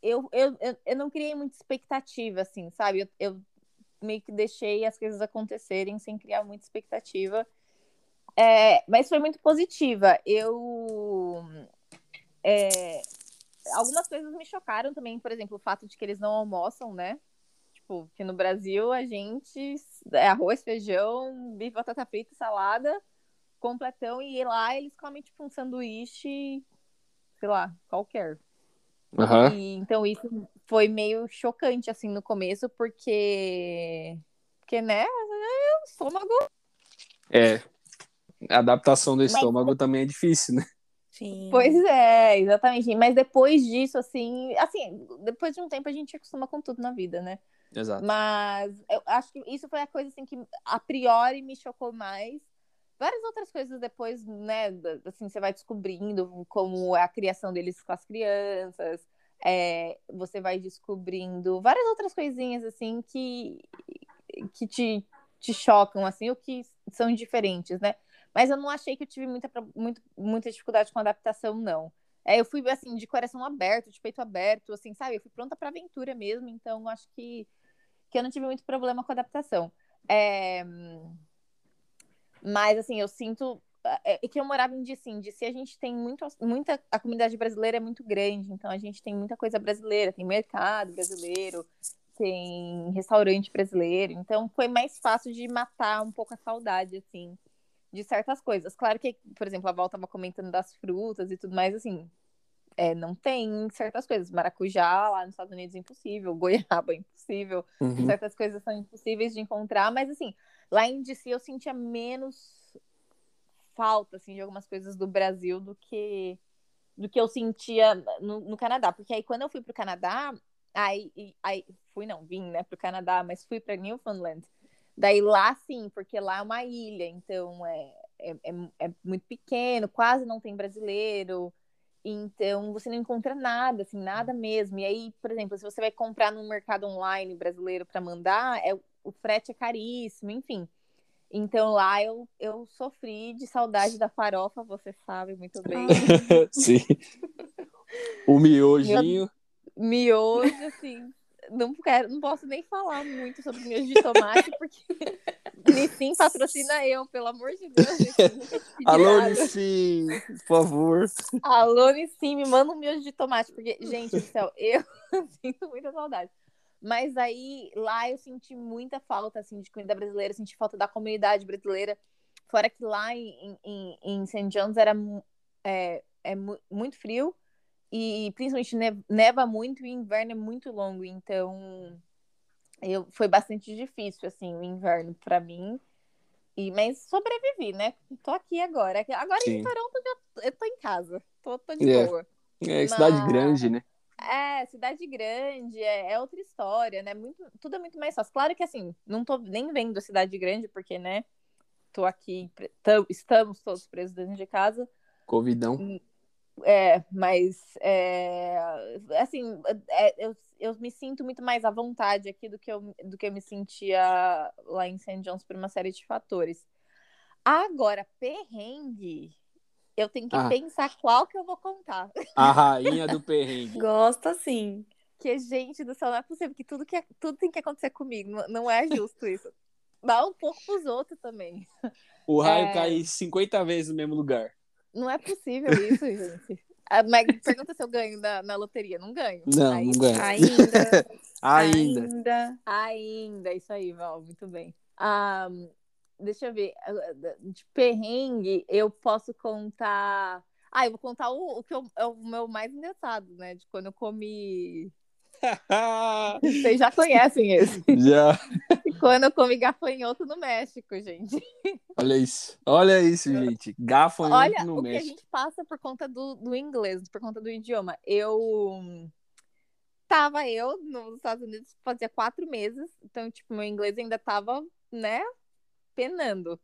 eu, eu, eu, eu não criei muita expectativa, assim, sabe? Eu, eu meio que deixei as coisas acontecerem sem criar muita expectativa. É, mas foi muito positiva. Eu. É, algumas coisas me chocaram também, por exemplo, o fato de que eles não almoçam, né? Tipo, que no Brasil a gente é arroz, feijão, bife, batata frita, salada, completão, e lá eles comem tipo um sanduíche, sei lá, qualquer. Aham. E, então isso foi meio chocante assim no começo, porque porque né, o estômago É. A adaptação do estômago também é difícil, né? Sim. Pois é, exatamente. Mas depois disso, assim, assim, depois de um tempo a gente acostuma com tudo na vida, né? Exato. Mas eu acho que isso foi a coisa assim que a priori me chocou mais. Várias outras coisas depois, né? Assim, você vai descobrindo como é a criação deles com as crianças. é, você vai descobrindo várias outras coisinhas assim que, que te, te chocam, assim, ou que são diferentes, né? Mas eu não achei que eu tive muita, muito, muita dificuldade com adaptação, não. É, eu fui, assim, de coração aberto, de peito aberto, assim, sabe? Eu fui pronta pra aventura mesmo, então acho que, que eu não tive muito problema com adaptação. É, Mas, assim, eu sinto é, é que eu morava em DC. Em DC a gente tem muito, muita... A comunidade brasileira é muito grande, então a gente tem muita coisa brasileira. Tem mercado brasileiro, tem restaurante brasileiro. Então foi mais fácil de matar um pouco a saudade, assim, de certas coisas. Claro que, por exemplo, a Val tava comentando das frutas e tudo mais, assim... É, não tem certas coisas. Maracujá lá nos Estados Unidos é impossível, goiaba é impossível, Uhum. certas coisas são impossíveis de encontrar, mas assim, lá em DC eu sentia menos falta assim de algumas coisas do Brasil do que do que eu sentia no, no Canadá, porque aí quando eu fui pro Canadá, aí, aí fui não, vim, né, pro Canadá, mas fui para Newfoundland. Daí lá sim, porque lá é uma ilha, então é, é, é, é muito pequeno, quase não tem brasileiro. Então você não encontra nada, assim, nada mesmo. E aí, por exemplo, se você vai comprar no mercado online brasileiro para mandar, é, o frete é caríssimo, enfim. Então lá eu, eu sofri de saudade da farofa, você sabe muito bem. Sim. O miojinho. Miojo, assim, não quero, não posso nem falar muito sobre miojo de tomate, porque Nissin patrocina eu, pelo amor de Deus. Alô, nada. Nissim, por favor. Alô, Nissim, me manda um miojo de tomate, porque, gente do céu, eu sinto muita saudade. Mas aí, lá eu senti muita falta, assim, de comida brasileira, senti falta da comunidade brasileira. Fora que lá em, em, em St. John's era é, é mu- muito frio e principalmente ne- neva muito e o inverno é muito longo. Então, eu, foi bastante difícil, assim, o inverno pra mim. E, mas sobrevivi, né? Tô aqui agora. Agora Sim. em Toronto eu, tô em casa. Tô, tô de É. boa. É, cidade Mas- grande, né? É, cidade grande, é, é outra história, né? Muito, tudo é muito mais fácil. Claro que assim, não tô nem vendo a cidade grande, porque, né? Tô aqui, estamos todos presos dentro de casa. Covidão. É, mas é, assim, é, eu, eu me sinto muito mais à vontade aqui do que eu, do que eu me sentia lá em St. John's por uma série de fatores. Agora, perrengue, eu tenho que Ah. pensar qual que eu vou contar. A rainha do perrengue. Gosto assim. Que, gente do céu, não é possível que tudo, que tudo tem que acontecer comigo. Não, é justo isso. Dá um pouco pros outros também. O raio É. cai 50 vezes no mesmo lugar. Não é possível isso, gente. Ah, Mas pergunta se eu ganho na, na loteria. Não ganho. Não, Aí- não ganha. Ainda. Ainda. Ainda. Ainda, isso aí, Val, muito bem. Ah, deixa eu ver. De perrengue, eu posso contar. Ah, eu vou contar o, o que eu- é o meu mais engraçado, né? De quando eu comi. Vocês já conhecem esse. Já. Quando eu comi gafanhoto no México, gente. Olha isso. Olha isso, gente. Gafanhoto Olha no o que a México. gente passa por conta do, do inglês, por conta do idioma. Eu tava eu nos Estados Unidos fazia quatro meses, então, tipo, meu inglês ainda tava, né, penando.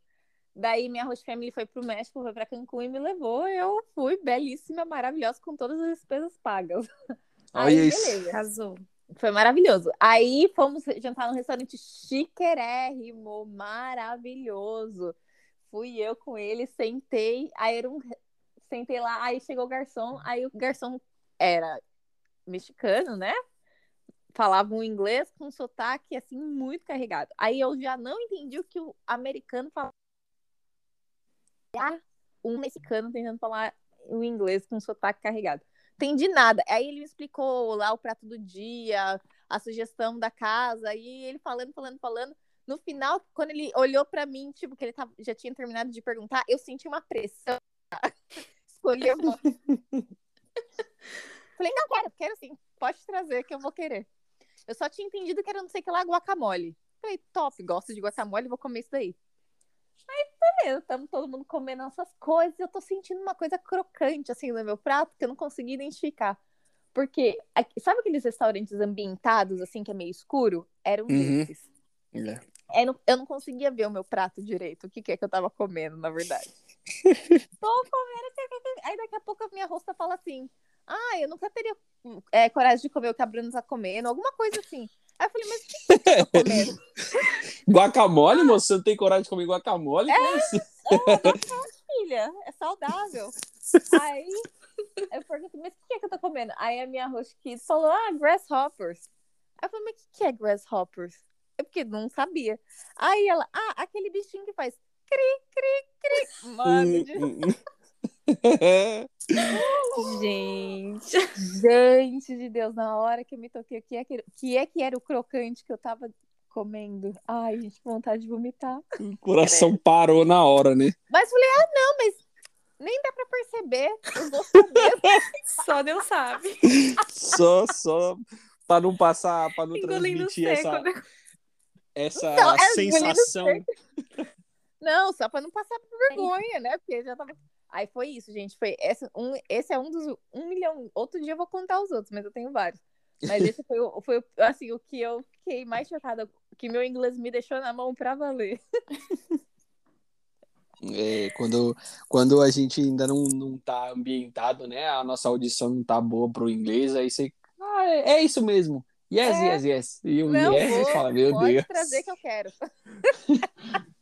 Daí minha host family foi pro México, foi pra Cancún e me levou. Eu fui belíssima, maravilhosa, com todas as despesas pagas. Olha Aí, isso. beleza. Casou. Foi maravilhoso. Aí fomos jantar num restaurante chiquérrimo, maravilhoso. Fui eu com ele, sentei, aí era um... sentei lá, aí chegou o garçom, aí o garçom era mexicano, né? Falava um inglês com sotaque assim muito carregado. Aí eu já não entendi o que o americano falava. um mexicano tentando falar o inglês com sotaque carregado. Entendi nada. Aí ele me explicou lá o prato do dia, a sugestão da casa, e ele falando, falando, falando. No final, quando ele olhou para mim, tipo, que ele tava, já tinha terminado de perguntar, eu senti uma pressão. Escolhi a Falei, não, quero, quero sim. Pode trazer que eu vou querer. Eu só tinha entendido que era não sei o que lá, guacamole. Falei, top, gosto de guacamole, vou comer isso daí. Aí, beleza, estamos todo mundo comendo essas coisas. Eu tô sentindo uma coisa crocante, assim, no meu prato, que eu não consegui identificar. Porque, sabe aqueles restaurantes ambientados, assim, que é meio escuro? Era um uhum. desses. Yeah. É. Eu não conseguia ver o meu prato direito, o que, que é que eu tava comendo, na verdade. Tô comendo, aí daqui a pouco a minha rosta fala assim, ah, eu nunca teria é, coragem de comer o que a Bruna tá comendo, alguma coisa assim. Aí eu falei, mas o que, que eu tô comendo? guacamole, moço? Você não tem coragem de comer guacamole? É, assim? é, filha, é saudável. Aí eu perguntei, mas o que é que eu tô comendo? Aí a minha host kids falou, ah, grasshoppers. Aí eu falei, mas o que é grasshoppers? É porque não sabia. Aí ela, ah, aquele bichinho que faz cri, cri, cri. Mano, de... Gente. Gente de Deus, na hora que eu me toquei, o que é que, que, é que era o crocante que eu tava comendo? Ai, gente, vontade de vomitar. O coração parou na hora, né? Mas falei, ah, não, mas nem dá pra perceber. só Deus sabe. só, só pra não passar, pra não Engolindo transmitir essa, né? essa então, é sensação. Não, só pra não passar por vergonha, né? Porque já tava. Aí foi isso, gente. Foi esse, um, esse é um dos um milhão. Outro dia eu vou contar os outros, mas eu tenho vários. Mas esse foi, foi assim, o que eu fiquei mais chocada, que meu inglês me deixou na mão para valer. É, quando, quando a gente ainda não, não tá ambientado, né? A nossa audição não tá boa pro inglês, aí você. Ah, é, é isso mesmo. Yes, é. yes, yes. E o não, yes, vou, fala, meu pode Deus. trazer que eu quero.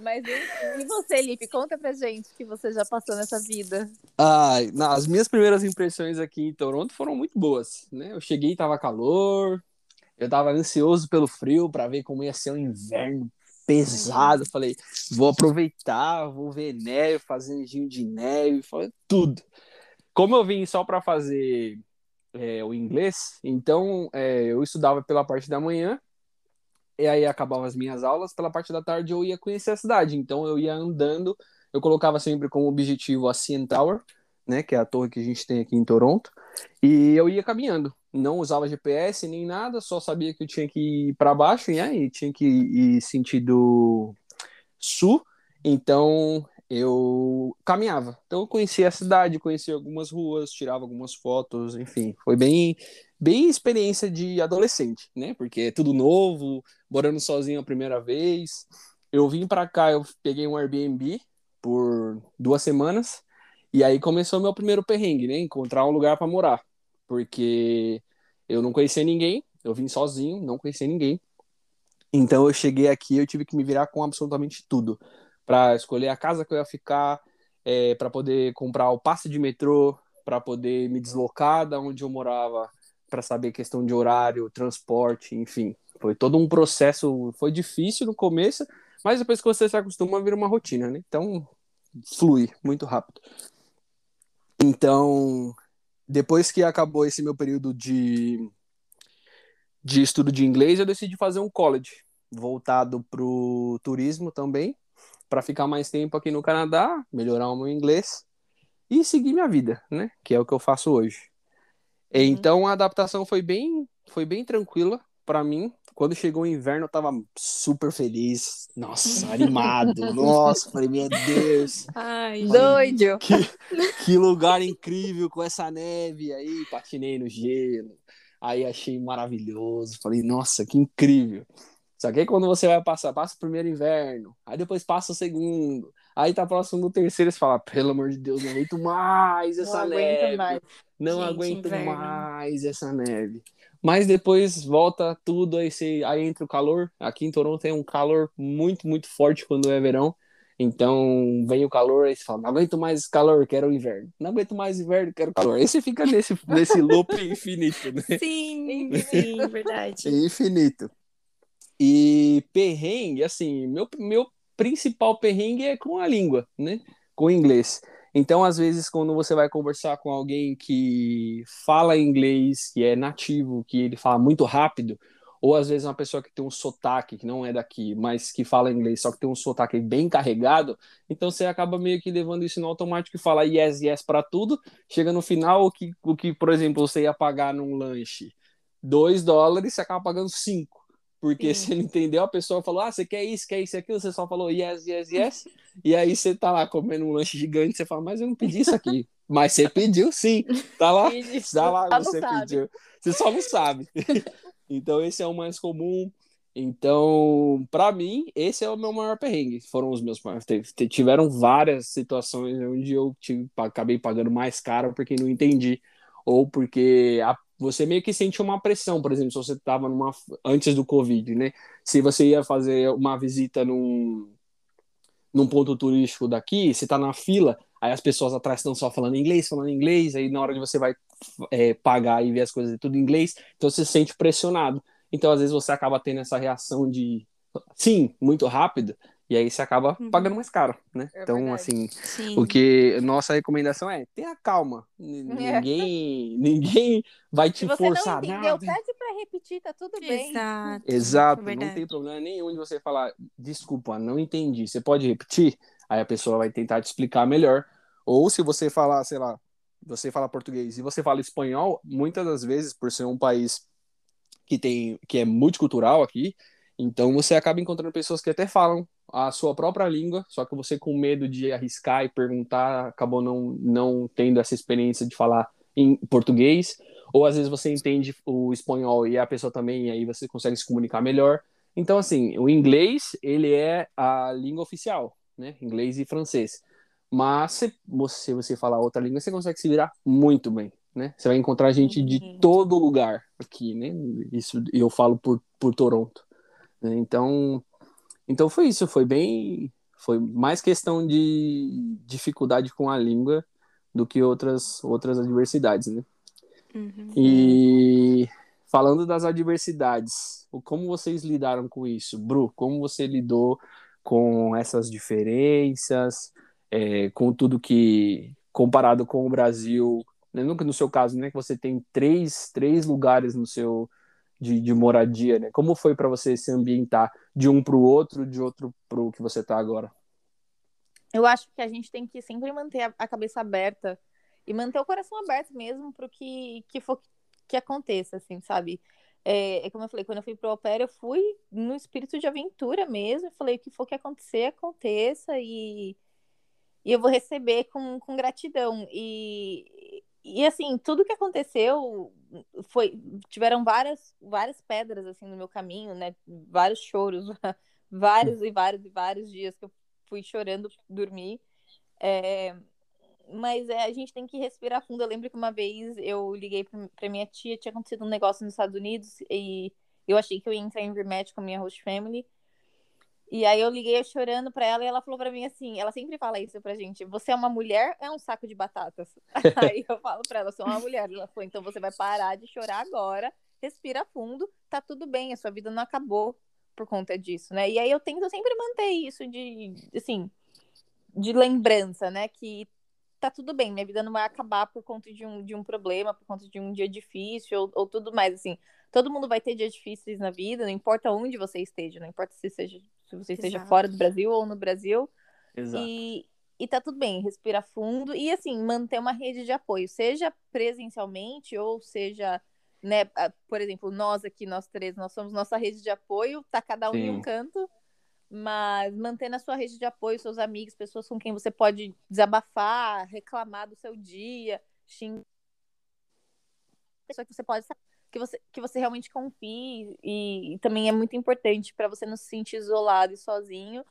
Mas e você, Lipe? Conta pra gente que você já passou nessa vida. Ah, as minhas primeiras impressões aqui em Toronto foram muito boas, né? Eu cheguei, tava calor, eu tava ansioso pelo frio para ver como ia ser o inverno pesado. Falei, vou aproveitar, vou ver neve, fazer de neve, falei tudo. Como eu vim só para fazer é, o inglês, então é, eu estudava pela parte da manhã e aí acabava as minhas aulas, pela parte da tarde eu ia conhecer a cidade, então eu ia andando, eu colocava sempre como objetivo a CN Tower, né, que é a torre que a gente tem aqui em Toronto, e eu ia caminhando, não usava GPS nem nada, só sabia que eu tinha que ir para baixo, e aí tinha que ir sentido sul, então eu caminhava. Então eu conhecia a cidade, conhecia algumas ruas, tirava algumas fotos, enfim, foi bem bem experiência de adolescente, né? Porque é tudo novo, morando sozinho a primeira vez. Eu vim para cá, eu peguei um Airbnb por duas semanas e aí começou meu primeiro perrengue, né? Encontrar um lugar para morar, porque eu não conhecia ninguém, eu vim sozinho, não conhecia ninguém. Então eu cheguei aqui, eu tive que me virar com absolutamente tudo para escolher a casa que eu ia ficar, é, para poder comprar o passe de metrô, para poder me deslocar da onde eu morava para saber questão de horário, transporte, enfim. Foi todo um processo, foi difícil no começo, mas depois que você se acostuma, vira uma rotina, né? Então, flui muito rápido. Então, depois que acabou esse meu período de, de estudo de inglês, eu decidi fazer um college voltado para o turismo também, para ficar mais tempo aqui no Canadá, melhorar o meu inglês e seguir minha vida, né? Que é o que eu faço hoje. Uhum. Então a adaptação foi bem, foi bem tranquila para mim. Quando chegou o inverno, eu tava super feliz. Nossa, animado. Nossa, falei, meu Deus. Ai, doido. Que, que lugar incrível com essa neve. Aí patinei no gelo. Aí achei maravilhoso. Falei, nossa, que incrível. Só que aí quando você vai passar, passa o primeiro inverno, aí depois passa o segundo, aí tá próximo do terceiro, você fala, pelo amor de Deus, não aguento mais essa não neve. Mais. Não Gente, aguento inverno. mais essa neve. Mas depois volta tudo, aí, você, aí entra o calor. Aqui em Toronto tem um calor muito, muito forte quando é verão. Então vem o calor, aí você fala, não aguento mais calor, quero o inverno. Não aguento mais inverno, quero calor. Aí você fica nesse, nesse loop infinito, né? Sim, sim, verdade. infinito. E perrengue, assim, meu, meu principal perrengue é com a língua, né? com inglês. Então, às vezes, quando você vai conversar com alguém que fala inglês, que é nativo, que ele fala muito rápido, ou às vezes uma pessoa que tem um sotaque, que não é daqui, mas que fala inglês, só que tem um sotaque bem carregado, então você acaba meio que levando isso no automático e fala yes, yes para tudo. Chega no final, o que, o que, por exemplo, você ia pagar num lanche 2 dólares, você acaba pagando 5. Porque Sim. você não entendeu, a pessoa falou, ah, você quer isso, quer isso, aquilo, você só falou yes, yes, yes, e aí você tá lá comendo um lanche gigante, você fala, mas eu não pedi isso aqui. mas você pediu sim, tá lá, tá lá, você pediu. Você só não sabe. Então, esse é o mais comum. Então, para mim, esse é o meu maior perrengue. Foram os meus. Tiveram várias situações onde eu tive, acabei pagando mais caro porque não entendi. Ou porque a, você meio que sentiu uma pressão, por exemplo, se você estava numa. antes do Covid, né? Se você ia fazer uma visita num, num ponto turístico daqui, você está na fila, aí as pessoas atrás estão só falando inglês, falando inglês, aí na hora que você vai é, pagar e ver as coisas tudo em inglês, então você se sente pressionado. Então, às vezes, você acaba tendo essa reação de sim, muito rápida, e aí você acaba uhum. pagando mais caro, né? É então, verdade. assim, Sim. o que nossa recomendação é tenha calma. É. Ninguém, ninguém vai te Se você forçar não entendeu, nada. pede para repetir, tá tudo bem. Exato. Exato, é não tem problema nenhum de você falar, desculpa, não entendi. Você pode repetir? Aí a pessoa vai tentar te explicar melhor. Ou se você falar, sei lá, você fala português e você fala espanhol, muitas das vezes, por ser um país que tem que é multicultural aqui, então você acaba encontrando pessoas que até falam a sua própria língua, só que você com medo de arriscar e perguntar, acabou não, não tendo essa experiência de falar em português, ou às vezes você entende o espanhol e a pessoa também, e aí você consegue se comunicar melhor. Então, assim, o inglês, ele é a língua oficial, né? Inglês e francês. Mas se você, você falar outra língua, você consegue se virar muito bem, né? Você vai encontrar gente de uhum. todo lugar aqui, né? Isso eu falo por, por Toronto. Né? Então, então foi isso, foi bem, foi mais questão de dificuldade com a língua do que outras outras adversidades, né? Uhum. E falando das adversidades, como vocês lidaram com isso, Bru? Como você lidou com essas diferenças, é, com tudo que comparado com o Brasil, né? no, no seu caso, né, que você tem três, três lugares no seu de, de moradia, né? Como foi para você se ambientar de um para o outro, de outro para o que você está agora? Eu acho que a gente tem que sempre manter a, cabeça aberta e manter o coração aberto mesmo para o que, que for que aconteça, assim, sabe? É, é, como eu falei, quando eu fui pro Opera, eu fui no espírito de aventura mesmo. falei, o que for que acontecer, aconteça. E, e eu vou receber com, com gratidão. E, e assim, tudo que aconteceu foi tiveram várias várias pedras assim no meu caminho, né? Vários choros, vários e vários e vários dias que eu fui chorando dormir. É, mas é, a gente tem que respirar fundo. Eu lembro que uma vez eu liguei para minha tia, tinha acontecido um negócio nos Estados Unidos e eu achei que eu ia entrar em rematch com a minha host family. E aí eu liguei chorando pra ela e ela falou pra mim assim, ela sempre fala isso pra gente, você é uma mulher é um saco de batatas? aí eu falo pra ela, eu sou uma mulher. Ela falou, então você vai parar de chorar agora, respira fundo, tá tudo bem, a sua vida não acabou por conta disso, né? E aí eu tento sempre manter isso de, assim, de lembrança, né? Que tá tudo bem, minha vida não vai acabar por conta de um, de um problema, por conta de um dia difícil ou, ou tudo mais, assim. Todo mundo vai ter dias difíceis na vida, não importa onde você esteja, não importa se seja se você esteja Exato. fora do Brasil ou no Brasil. Exato. E, e tá tudo bem, respira fundo e assim, manter uma rede de apoio, seja presencialmente ou seja, né, por exemplo, nós aqui, nós três, nós somos nossa rede de apoio, tá cada um Sim. em um canto, mas mantendo a sua rede de apoio, seus amigos, pessoas com quem você pode desabafar, reclamar do seu dia, xingar pessoa que você pode que você, que você realmente confie e, e também é muito importante para você não se sentir isolado e sozinho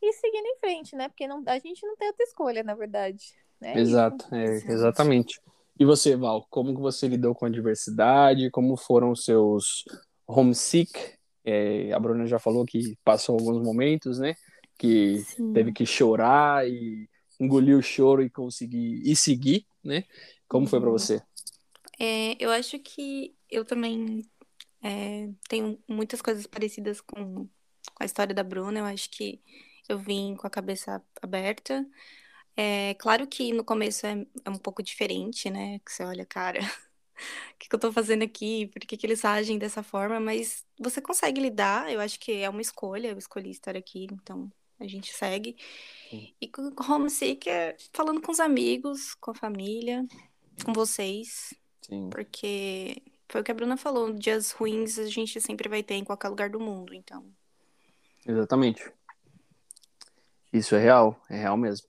e seguindo em frente, né? Porque não, a gente não tem outra escolha, na verdade. Né? Exato, é, exatamente. E você, Val, como que você lidou com a diversidade? Como foram os seus homesick? É, a Bruna já falou que passou alguns momentos, né? Que Sim. teve que chorar e engolir o choro e conseguir e seguir, né? Como uhum. foi para você? É, eu acho que eu também é, tenho muitas coisas parecidas com, com a história da Bruna. Eu acho que eu vim com a cabeça aberta. É claro que no começo é, é um pouco diferente, né? Que você olha, cara, o que, que eu tô fazendo aqui? Por que, que eles agem dessa forma? Mas você consegue lidar, eu acho que é uma escolha, eu escolhi estar aqui, então a gente segue. Sim. E com o homesick é falando com os amigos, com a família, com vocês, Sim. porque foi o que a Bruna falou, dias ruins a gente sempre vai ter em qualquer lugar do mundo, então. Exatamente. Isso é real, é real mesmo.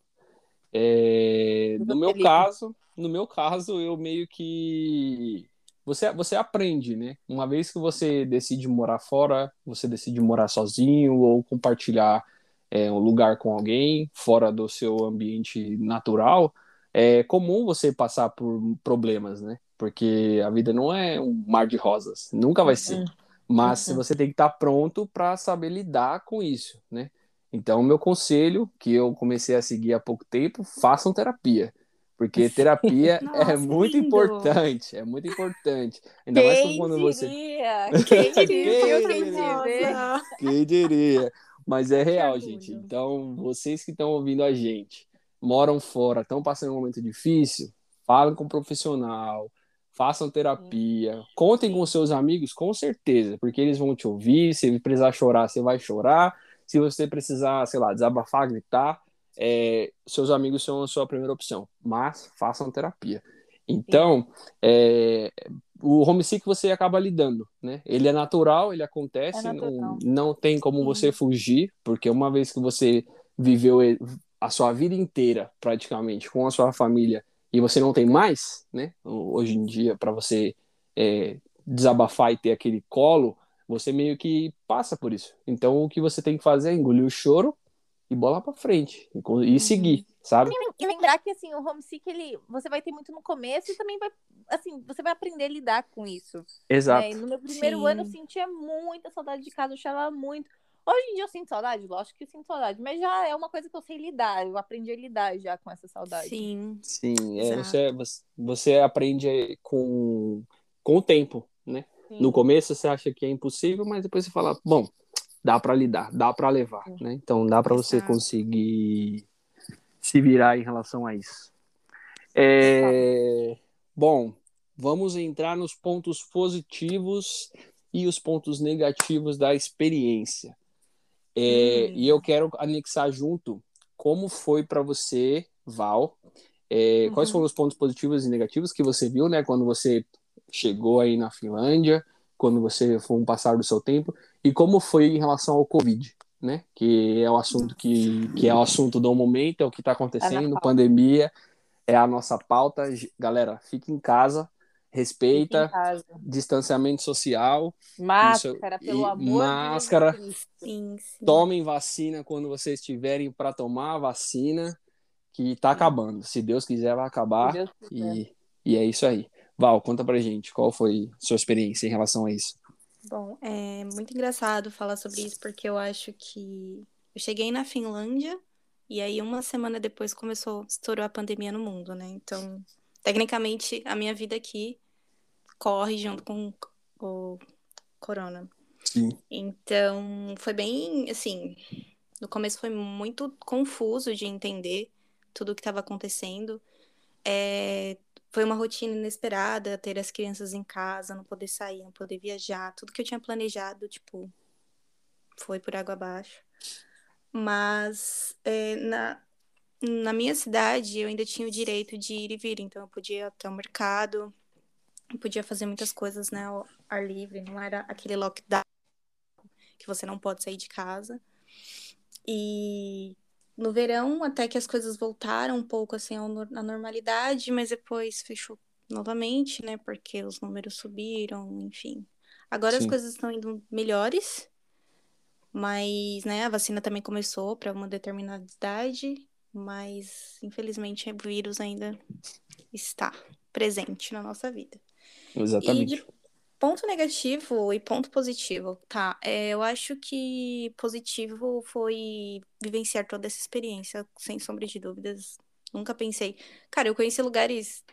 É, no meu caso, no meu caso, eu meio que você você aprende, né? Uma vez que você decide morar fora, você decide morar sozinho ou compartilhar é, um lugar com alguém fora do seu ambiente natural, é comum você passar por problemas, né? Porque a vida não é um mar de rosas, nunca vai ser. Uhum. Mas Uhum. você tem que estar pronto para saber lidar com isso, né? Então, meu conselho, que eu comecei a seguir há pouco tempo, façam terapia. Porque terapia é Nossa, muito lindo. importante, é muito importante. Ainda mais Quem quando você. diria? Quem diria? Quem Quem diria? diria? Quem diria? Mas é real, gente. Então, vocês que estão ouvindo a gente, moram fora, estão passando um momento difícil, falem com um profissional, façam terapia, contem com seus amigos, com certeza, porque eles vão te ouvir. Se precisar chorar, você vai chorar. Se você precisar, sei lá, desabafar, gritar, é, seus amigos são a sua primeira opção. Mas façam terapia. Então, é, o homesick você acaba lidando, né? Ele é natural, ele acontece, É natural. Não, não tem como Sim. você fugir, porque uma vez que você viveu a sua vida inteira, praticamente, com a sua família, e você não tem mais, né? Hoje em dia, para você é, desabafar e ter aquele colo, você meio que passa por isso. Então, o que você tem que fazer é engolir o choro e bola para frente e, e seguir, sabe? E lembrar que assim, o homesick, ele, você vai ter muito no começo e também vai, assim, você vai aprender a lidar com isso. Exato. né? No meu primeiro Sim. ano eu sentia muita saudade de casa, eu chorava muito. Hoje em dia eu sinto saudade, lógico que eu sinto saudade, mas já é uma coisa que eu sei lidar, eu aprendi a lidar já com essa saudade. Sim, Sim, é, você, você- aprende com, com o tempo, né? Sim. No começo você acha que é impossível, mas depois você fala, bom, dá para lidar, dá para levar, né? Então dá para você Exato. conseguir se virar em relação a isso. É, bom, vamos entrar nos pontos positivos e os pontos negativos da experiência. É, Hum. E eu quero anexar junto como foi para você, Val, é, quais Uhum. foram os pontos positivos e negativos que você viu, né, quando você chegou aí na Finlândia, quando você foi um passar do seu tempo, e como foi em relação ao Covid, né, que é o assunto que, que é o assunto do momento, é o que está acontecendo, pauta. pandemia, é a nossa pauta. Galera, fique em casa, respeita, distanciamento social, Máscara, Isso, pelo amor máscara. de Cristo. sim, sim. tomem vacina quando vocês estiverem para tomar a vacina, que tá acabando. Se Deus quiser, vai acabar. Se Deus quiser. E, e é isso aí. Val, conta pra gente qual foi sua experiência em relação a isso. Bom, é muito engraçado falar sobre isso, porque eu acho que eu cheguei na Finlândia e aí uma semana depois começou, estourou a pandemia no mundo, né? Então, tecnicamente, a minha vida aqui corre junto com o corona. Sim. Então, foi bem, assim, no começo foi muito confuso de entender tudo o que estava acontecendo. É, foi uma rotina inesperada ter as crianças em casa, não poder sair, não poder viajar. Tudo que eu tinha planejado, tipo, foi por água abaixo. Mas é, na, na minha cidade eu ainda tinha o direito de ir e vir, então eu podia ir até o mercado, eu podia fazer muitas coisas, né, ao ar livre, não era aquele lockdown que você não pode sair de casa. E no verão, até que as coisas voltaram um pouco assim à normalidade, mas depois fechou novamente, né? Porque os números subiram, enfim. Agora as Sim. coisas estão indo melhores, mas, né, a vacina também começou para uma determinada idade, mas infelizmente o vírus ainda está presente na nossa vida. Exatamente. E de ponto negativo e ponto positivo, tá? É, eu acho que positivo foi vivenciar toda essa experiência, sem sombra de dúvidas. Nunca pensei. Cara, eu conheci lugares.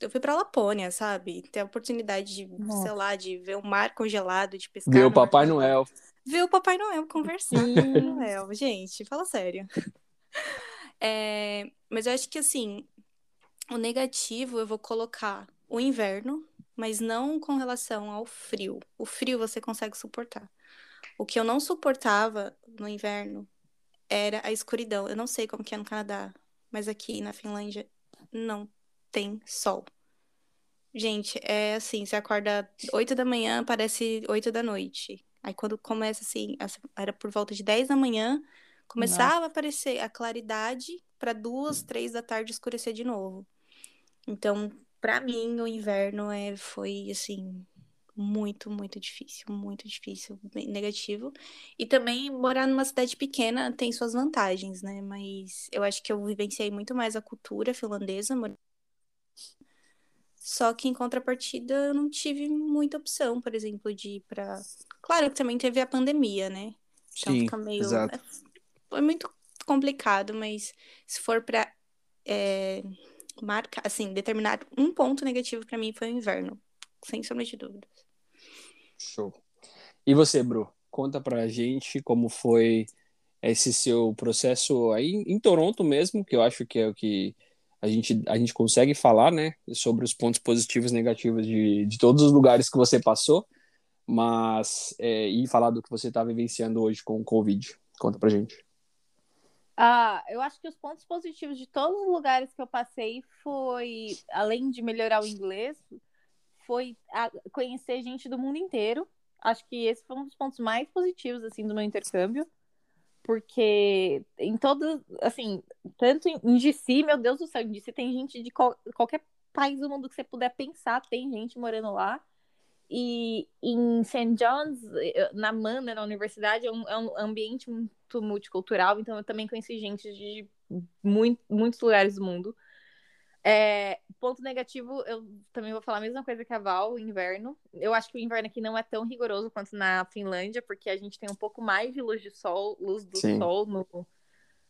Eu fui pra Lapônia, sabe? Ter a oportunidade de, Nossa. sei lá, de ver o mar congelado, de pescar. Ver o Papai. Noel. Ver o Papai Noel conversar com o Noel. Gente, fala sério. É, mas eu acho que assim, o negativo eu vou colocar o inverno, mas não com relação ao frio. O frio você consegue suportar. O que eu não suportava no inverno era a escuridão. Eu não sei como que é no Canadá, mas aqui na Finlândia não tem sol. Gente, é assim, você acorda 8 da manhã, parece 8 da noite. Aí quando começa assim, era por volta de 10 da manhã, começava Nossa. a aparecer a claridade para duas, três da tarde escurecer de novo. Então, para mim, o inverno é, foi assim muito, muito difícil, muito difícil, negativo. E também morar numa cidade pequena tem suas vantagens, né? Mas eu acho que eu vivenciei muito mais a cultura finlandesa. Só que em contrapartida eu não tive muita opção, por exemplo, de ir para. Claro que também teve a pandemia, né? Então Sim, fica meio. Exato. Foi muito complicado, mas se for para é, marcar, assim, determinar um ponto negativo para mim foi o inverno, sem sombra de dúvidas. Show. E você, Bru? Conta pra gente como foi esse seu processo aí em Toronto mesmo, que eu acho que é o que a gente, a gente consegue falar, né, sobre os pontos positivos e negativos de, de todos os lugares que você passou, mas é, e falar do que você está vivenciando hoje com o Covid. Conta pra gente. Ah, eu acho que os pontos positivos de todos os lugares que eu passei foi, além de melhorar o inglês, foi conhecer gente do mundo inteiro. Acho que esse foi um dos pontos mais positivos, assim, do meu intercâmbio. Porque em todo, assim, tanto em DC, meu Deus do céu, em DC tem gente de qual, qualquer país do mundo que você puder pensar, tem gente morando lá. E em St. John's, na Mana, na universidade, é um, é um ambiente muito multicultural, então eu também conheci gente de muito, muitos lugares do mundo. É, ponto negativo, eu também vou falar a mesma coisa que a Val, o inverno. Eu acho que o inverno aqui não é tão rigoroso quanto na Finlândia, porque a gente tem um pouco mais de luz de sol, luz do Sim. sol no,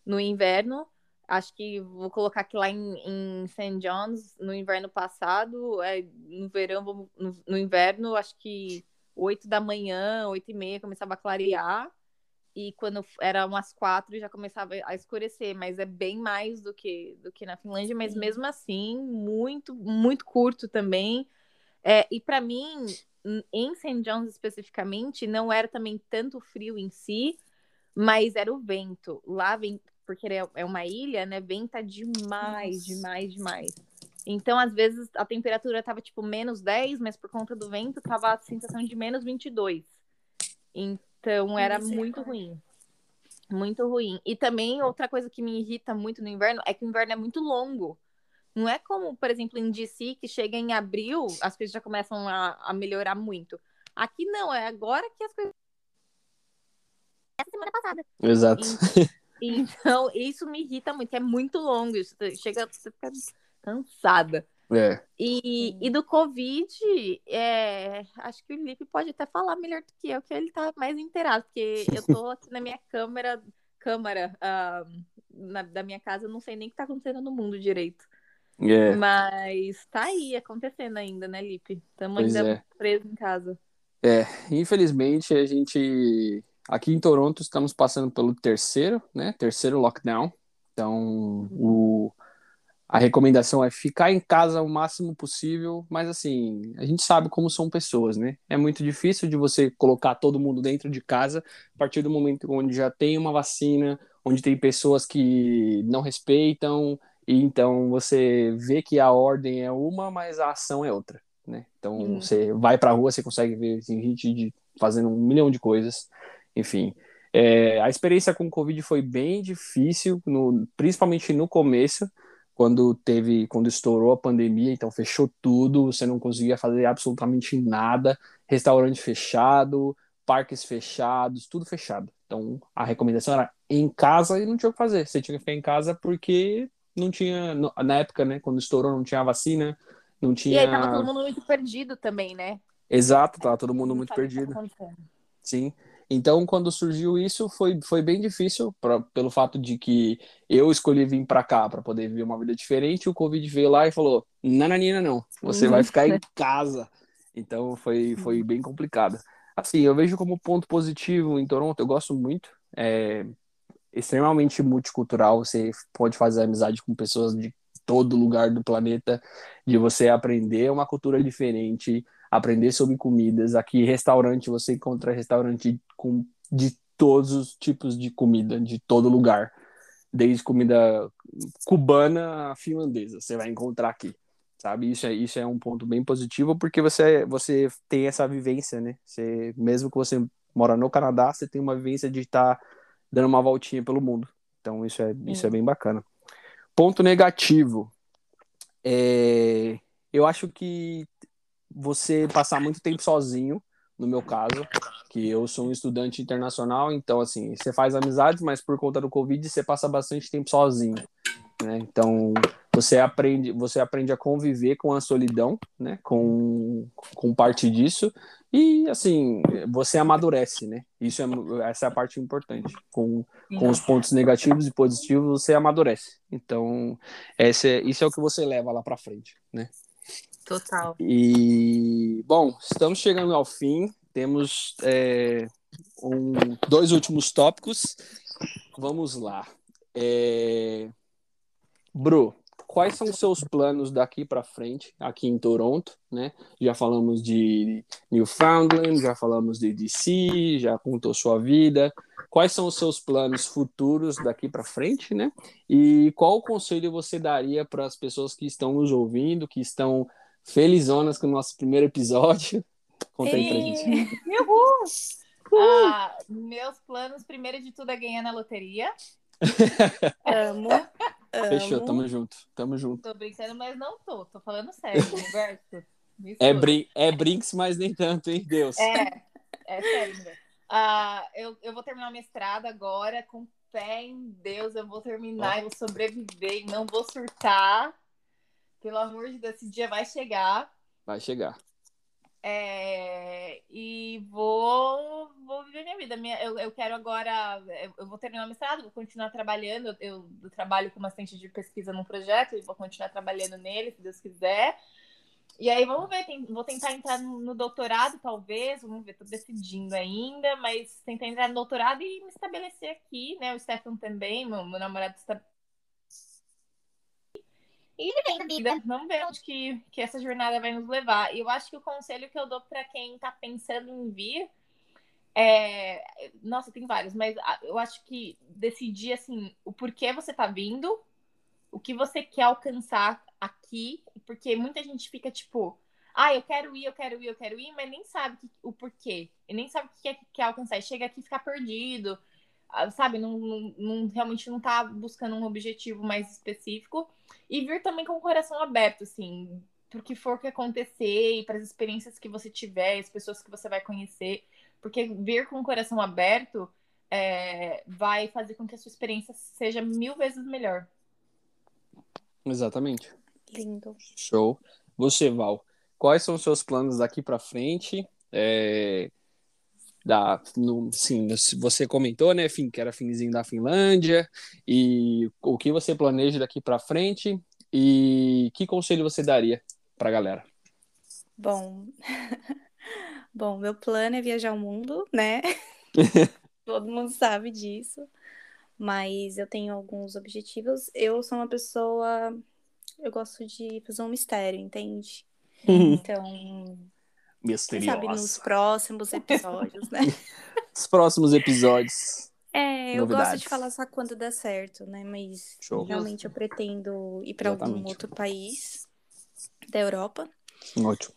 no inverno. Acho que vou colocar aqui lá em, em St. John's, no inverno passado, é, no verão, no, no inverno, acho que 8 da manhã, 8 e meia, começava a clarear e quando era umas quatro já começava a escurecer, mas é bem mais do que do que na Finlândia, mas Sim. mesmo assim muito muito curto também. É, e para mim, em St. John's especificamente, não era também tanto frio em si, mas era o vento. Lá vem, porque é, é uma ilha, né? Venta demais, Nossa. demais, demais. Então, às vezes, a temperatura tava tipo menos 10, mas por conta do vento tava a sensação de menos 22. Então, então era muito ruim. Muito ruim. E também outra coisa que me irrita muito no inverno é que o inverno é muito longo. Não é como, por exemplo, em DC, que chega em abril, as coisas já começam a, a melhorar muito. Aqui não, é agora que as coisas. Essa semana passada. Exato. Então, isso me irrita muito, é muito longo. Isso chega, você fica cansada. É. E, e do Covid, é, acho que o Lipe pode até falar melhor do que eu, que ele tá mais inteirado, porque eu tô aqui na minha câmera, câmera uh, na, da minha casa, eu não sei nem o que tá acontecendo no mundo direito. É. Mas tá aí acontecendo ainda, né, Lipe? Estamos ainda é. presos em casa. É, infelizmente a gente aqui em Toronto estamos passando pelo terceiro, né? Terceiro lockdown. Então, o a recomendação é ficar em casa o máximo possível, mas assim, a gente sabe como são pessoas, né? É muito difícil de você colocar todo mundo dentro de casa a partir do momento onde já tem uma vacina, onde tem pessoas que não respeitam, e então você vê que a ordem é uma, mas a ação é outra, né? Então hum. você vai pra rua, você consegue ver assim, gente de, fazendo um milhão de coisas, enfim. É, a experiência com o Covid foi bem difícil, no, principalmente no começo, quando teve, quando estourou a pandemia, então fechou tudo, você não conseguia fazer absolutamente nada, restaurante fechado, parques fechados, tudo fechado. Então a recomendação era em casa e não tinha o que fazer. Você tinha que ficar em casa porque não tinha, na época, né, quando estourou, não tinha vacina, não tinha. E aí tava todo mundo muito perdido também, né? Exato, tava todo mundo muito perdido. Sim. Então, quando surgiu isso, foi, foi bem difícil, pra, pelo fato de que eu escolhi vir para cá para poder viver uma vida diferente. O Covid veio lá e falou: Nananina, não, você vai ficar em casa. Então, foi, foi bem complicado. Assim, eu vejo como ponto positivo em Toronto, eu gosto muito. É, extremamente multicultural, você pode fazer amizade com pessoas de todo lugar do planeta, de você aprender uma cultura diferente, aprender sobre comidas. Aqui, restaurante, você encontra restaurante com, de todos os tipos de comida, de todo lugar. Desde comida cubana a finlandesa, você vai encontrar aqui. Sabe? Isso é, isso é um ponto bem positivo, porque você, você tem essa vivência, né? Você, mesmo que você mora no Canadá, você tem uma vivência de estar tá dando uma voltinha pelo mundo. Então, isso é, isso é bem bacana. Ponto negativo. É, eu acho que você passar muito tempo sozinho, no meu caso, que eu sou um estudante internacional, então assim, você faz amizades, mas por conta do Covid você passa bastante tempo sozinho, né? Então, você aprende, você aprende a conviver com a solidão, né? Com, com parte disso e assim, você amadurece, né? Isso é, essa é a parte importante. Com, com os pontos negativos e positivos, você amadurece. Então, esse é, isso é o que você leva lá para frente, né? Total. E, bom, estamos chegando ao fim. Temos é, um, dois últimos tópicos. Vamos lá. É... Bru, quais são os seus planos daqui para frente aqui em Toronto, né? Já falamos de Newfoundland, já falamos de DC, já contou sua vida. Quais são os seus planos futuros daqui para frente, né? E qual conselho você daria para as pessoas que estão nos ouvindo, que estão felizonas com o nosso primeiro episódio? Conta aí pra gente. Uhul! Ah, meus planos, primeiro de tudo, é ganhar na loteria. Amo. Fechou, tamo junto, tamo junto. Tô brincando, mas não tô. Tô falando sério, Roberto. É, brin é brinks, mas nem tanto, hein, Deus? É, é sério. Uh, eu, eu vou terminar minha estrada agora com fé em Deus. Eu vou terminar, eu vou sobreviver e não vou surtar. Pelo amor de Deus, esse dia vai chegar. Vai chegar. É, e vou, vou viver minha vida. Minha, eu, eu quero agora. Eu vou terminar o mestrado, vou continuar trabalhando. Eu, eu trabalho como assistente de pesquisa num projeto e vou continuar trabalhando nele, se Deus quiser. E aí vamos ver, tem, vou tentar entrar no, no, doutorado, talvez, vamos ver, tô decidindo ainda, mas tentar entrar no doutorado e me estabelecer aqui, né? O Stefan também, meu, meu namorado está e vivendo a vida. Vamos ver onde que, que essa jornada vai nos levar. E eu acho que o conselho que eu dou para quem está pensando em vir é. Nossa, tem vários, mas eu acho que decidir assim o porquê você está vindo, o que você quer alcançar aqui, porque muita gente fica tipo. Ah, eu quero ir, eu quero ir, eu quero ir, mas nem sabe o porquê. E nem sabe o que quer, quer alcançar. E chega aqui e fica perdido ah, sabe, não, não, não, realmente não tá buscando um objetivo mais específico. E vir também com o coração aberto, assim, pro que for que acontecer e para as experiências que você tiver, as pessoas que você vai conhecer. Porque vir com o coração aberto é, vai fazer com que a sua experiência seja mil vezes melhor. Exatamente. Lindo. Show. Você, Val, quais são os seus planos daqui para frente? É, da, no, sim, você comentou, né, fim, que era finzinho da Finlândia, e o que você planeja daqui para frente e que conselho você daria para a galera? Bom, bom, meu plano é viajar o mundo, né? Todo mundo sabe disso, mas eu tenho alguns objetivos. Eu sou uma pessoa, eu gosto de fazer um mistério, entende? Uhum. Então, misteriosa. Quem sabe nos próximos episódios, né? Os próximos episódios. É, eu Novidades. gosto de falar só quando dá certo, né? Mas Show. realmente eu pretendo ir para algum outro país da Europa. Ótimo.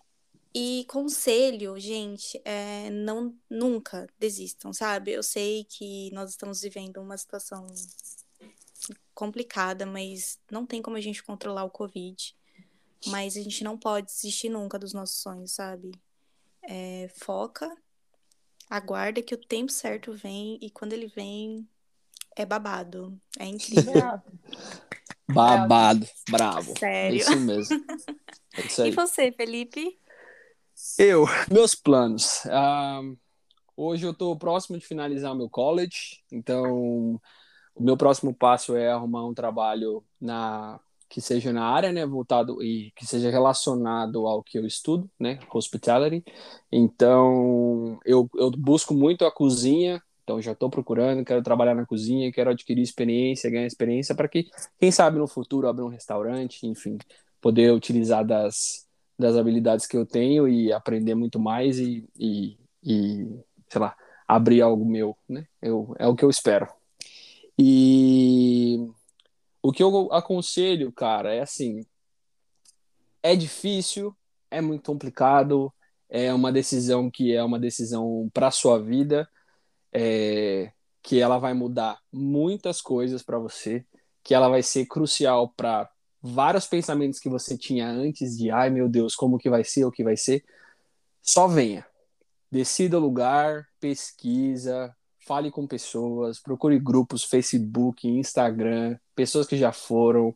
E conselho, gente, é não nunca desistam, sabe? Eu sei que nós estamos vivendo uma situação complicada, mas não tem como a gente controlar o Covid. Mas a gente não pode desistir nunca dos nossos sonhos, sabe? É, foca, aguarda que o tempo certo vem e quando ele vem é babado. É incrível. babado, bravo. Sério. É isso mesmo. É isso aí. E você, Felipe? Eu, meus planos. Uh, hoje eu estou próximo de finalizar o meu college, então o meu próximo passo é arrumar um trabalho na que seja na área, né, voltado e que seja relacionado ao que eu estudo, né, hospitality. Então, eu, eu busco muito a cozinha Então já estou procurando, quero trabalhar na cozinha, quero adquirir experiência, ganhar experiência para que, quem sabe no futuro abrir um restaurante, enfim, poder utilizar das, das habilidades que eu tenho e aprender muito mais e, e, e sei lá, abrir algo meu, né? Eu, é o que eu espero. E o que eu aconselho, cara, é assim, é difícil, é muito complicado, é uma decisão que é uma decisão para sua vida, é, que ela vai mudar muitas coisas para você, que ela vai ser crucial para vários pensamentos que você tinha antes de, ai meu Deus, como que vai ser, o que vai ser. Só venha. Decida o lugar, pesquisa, fale com pessoas, procure grupos, Facebook, Instagram, pessoas que já foram,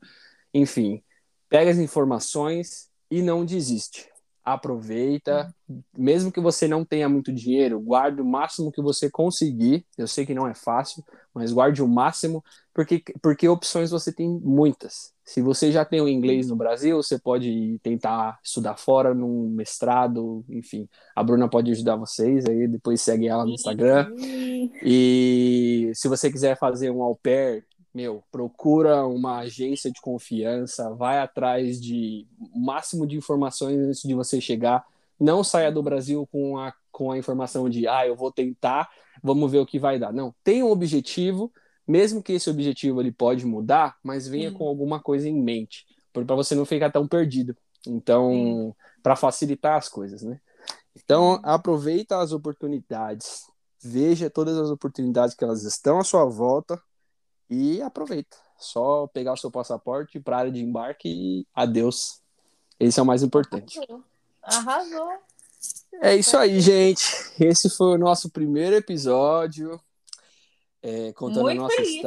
enfim, pega as informações e não desiste aproveita, mesmo que você não tenha muito dinheiro, guarde o máximo que você conseguir. Eu sei que não é fácil, mas guarde o máximo, porque, porque opções você tem muitas. Se você já tem o inglês no Brasil, você pode tentar estudar fora num mestrado, enfim. A Bruna pode ajudar vocês aí, depois segue ela no Instagram. E se você quiser fazer um au pair, meu, procura uma agência de confiança, vai atrás de máximo de informações antes de você chegar. Não saia do Brasil com a, com a informação de, ah, eu vou tentar, vamos ver o que vai dar. Não, tenha um objetivo, mesmo que esse objetivo ele pode mudar, mas venha com alguma coisa em mente, para você não ficar tão perdido. Então, para facilitar as coisas, né? Então, aproveita as oportunidades, veja todas as oportunidades que elas estão à sua volta, e aproveita. Só pegar o seu passaporte para área de embarque e adeus. Esse é o mais importante. Arrasou. É isso aí, gente. Esse foi o nosso primeiro episódio. É, contando muito a nossa feliz.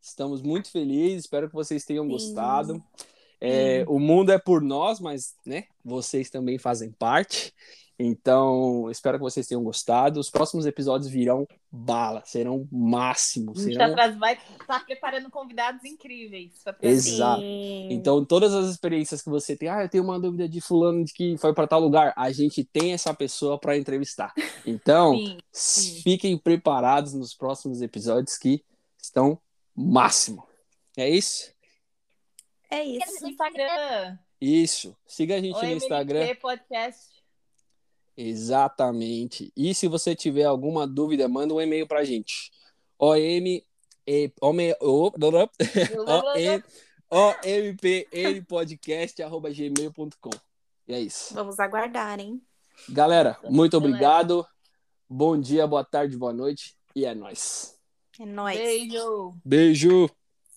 Estamos muito felizes. Espero que vocês tenham Sim. gostado. É, o mundo é por nós, mas né, vocês também fazem parte. Então, espero que vocês tenham gostado. Os próximos episódios virão bala, serão máximos. A gente serão... vai estar tá preparando convidados incríveis. Exato. Então, todas as experiências que você tem, ah, eu tenho uma dúvida de fulano de que foi para tal lugar, a gente tem essa pessoa para entrevistar. Então, sim, sim. fiquem preparados nos próximos episódios que estão máximo. É isso? É isso. Instagram. Isso. Siga a gente no Instagram. Podcast. Exatamente. E se você tiver alguma dúvida, manda um e-mail para a gente. OM, ompnpodcast.gmail.com. E é isso. Vamos aguardar, hein? Galera, muito obrigado. Bom dia, boa tarde, boa noite. E é nóis. É nóis. Beijo. Beijo.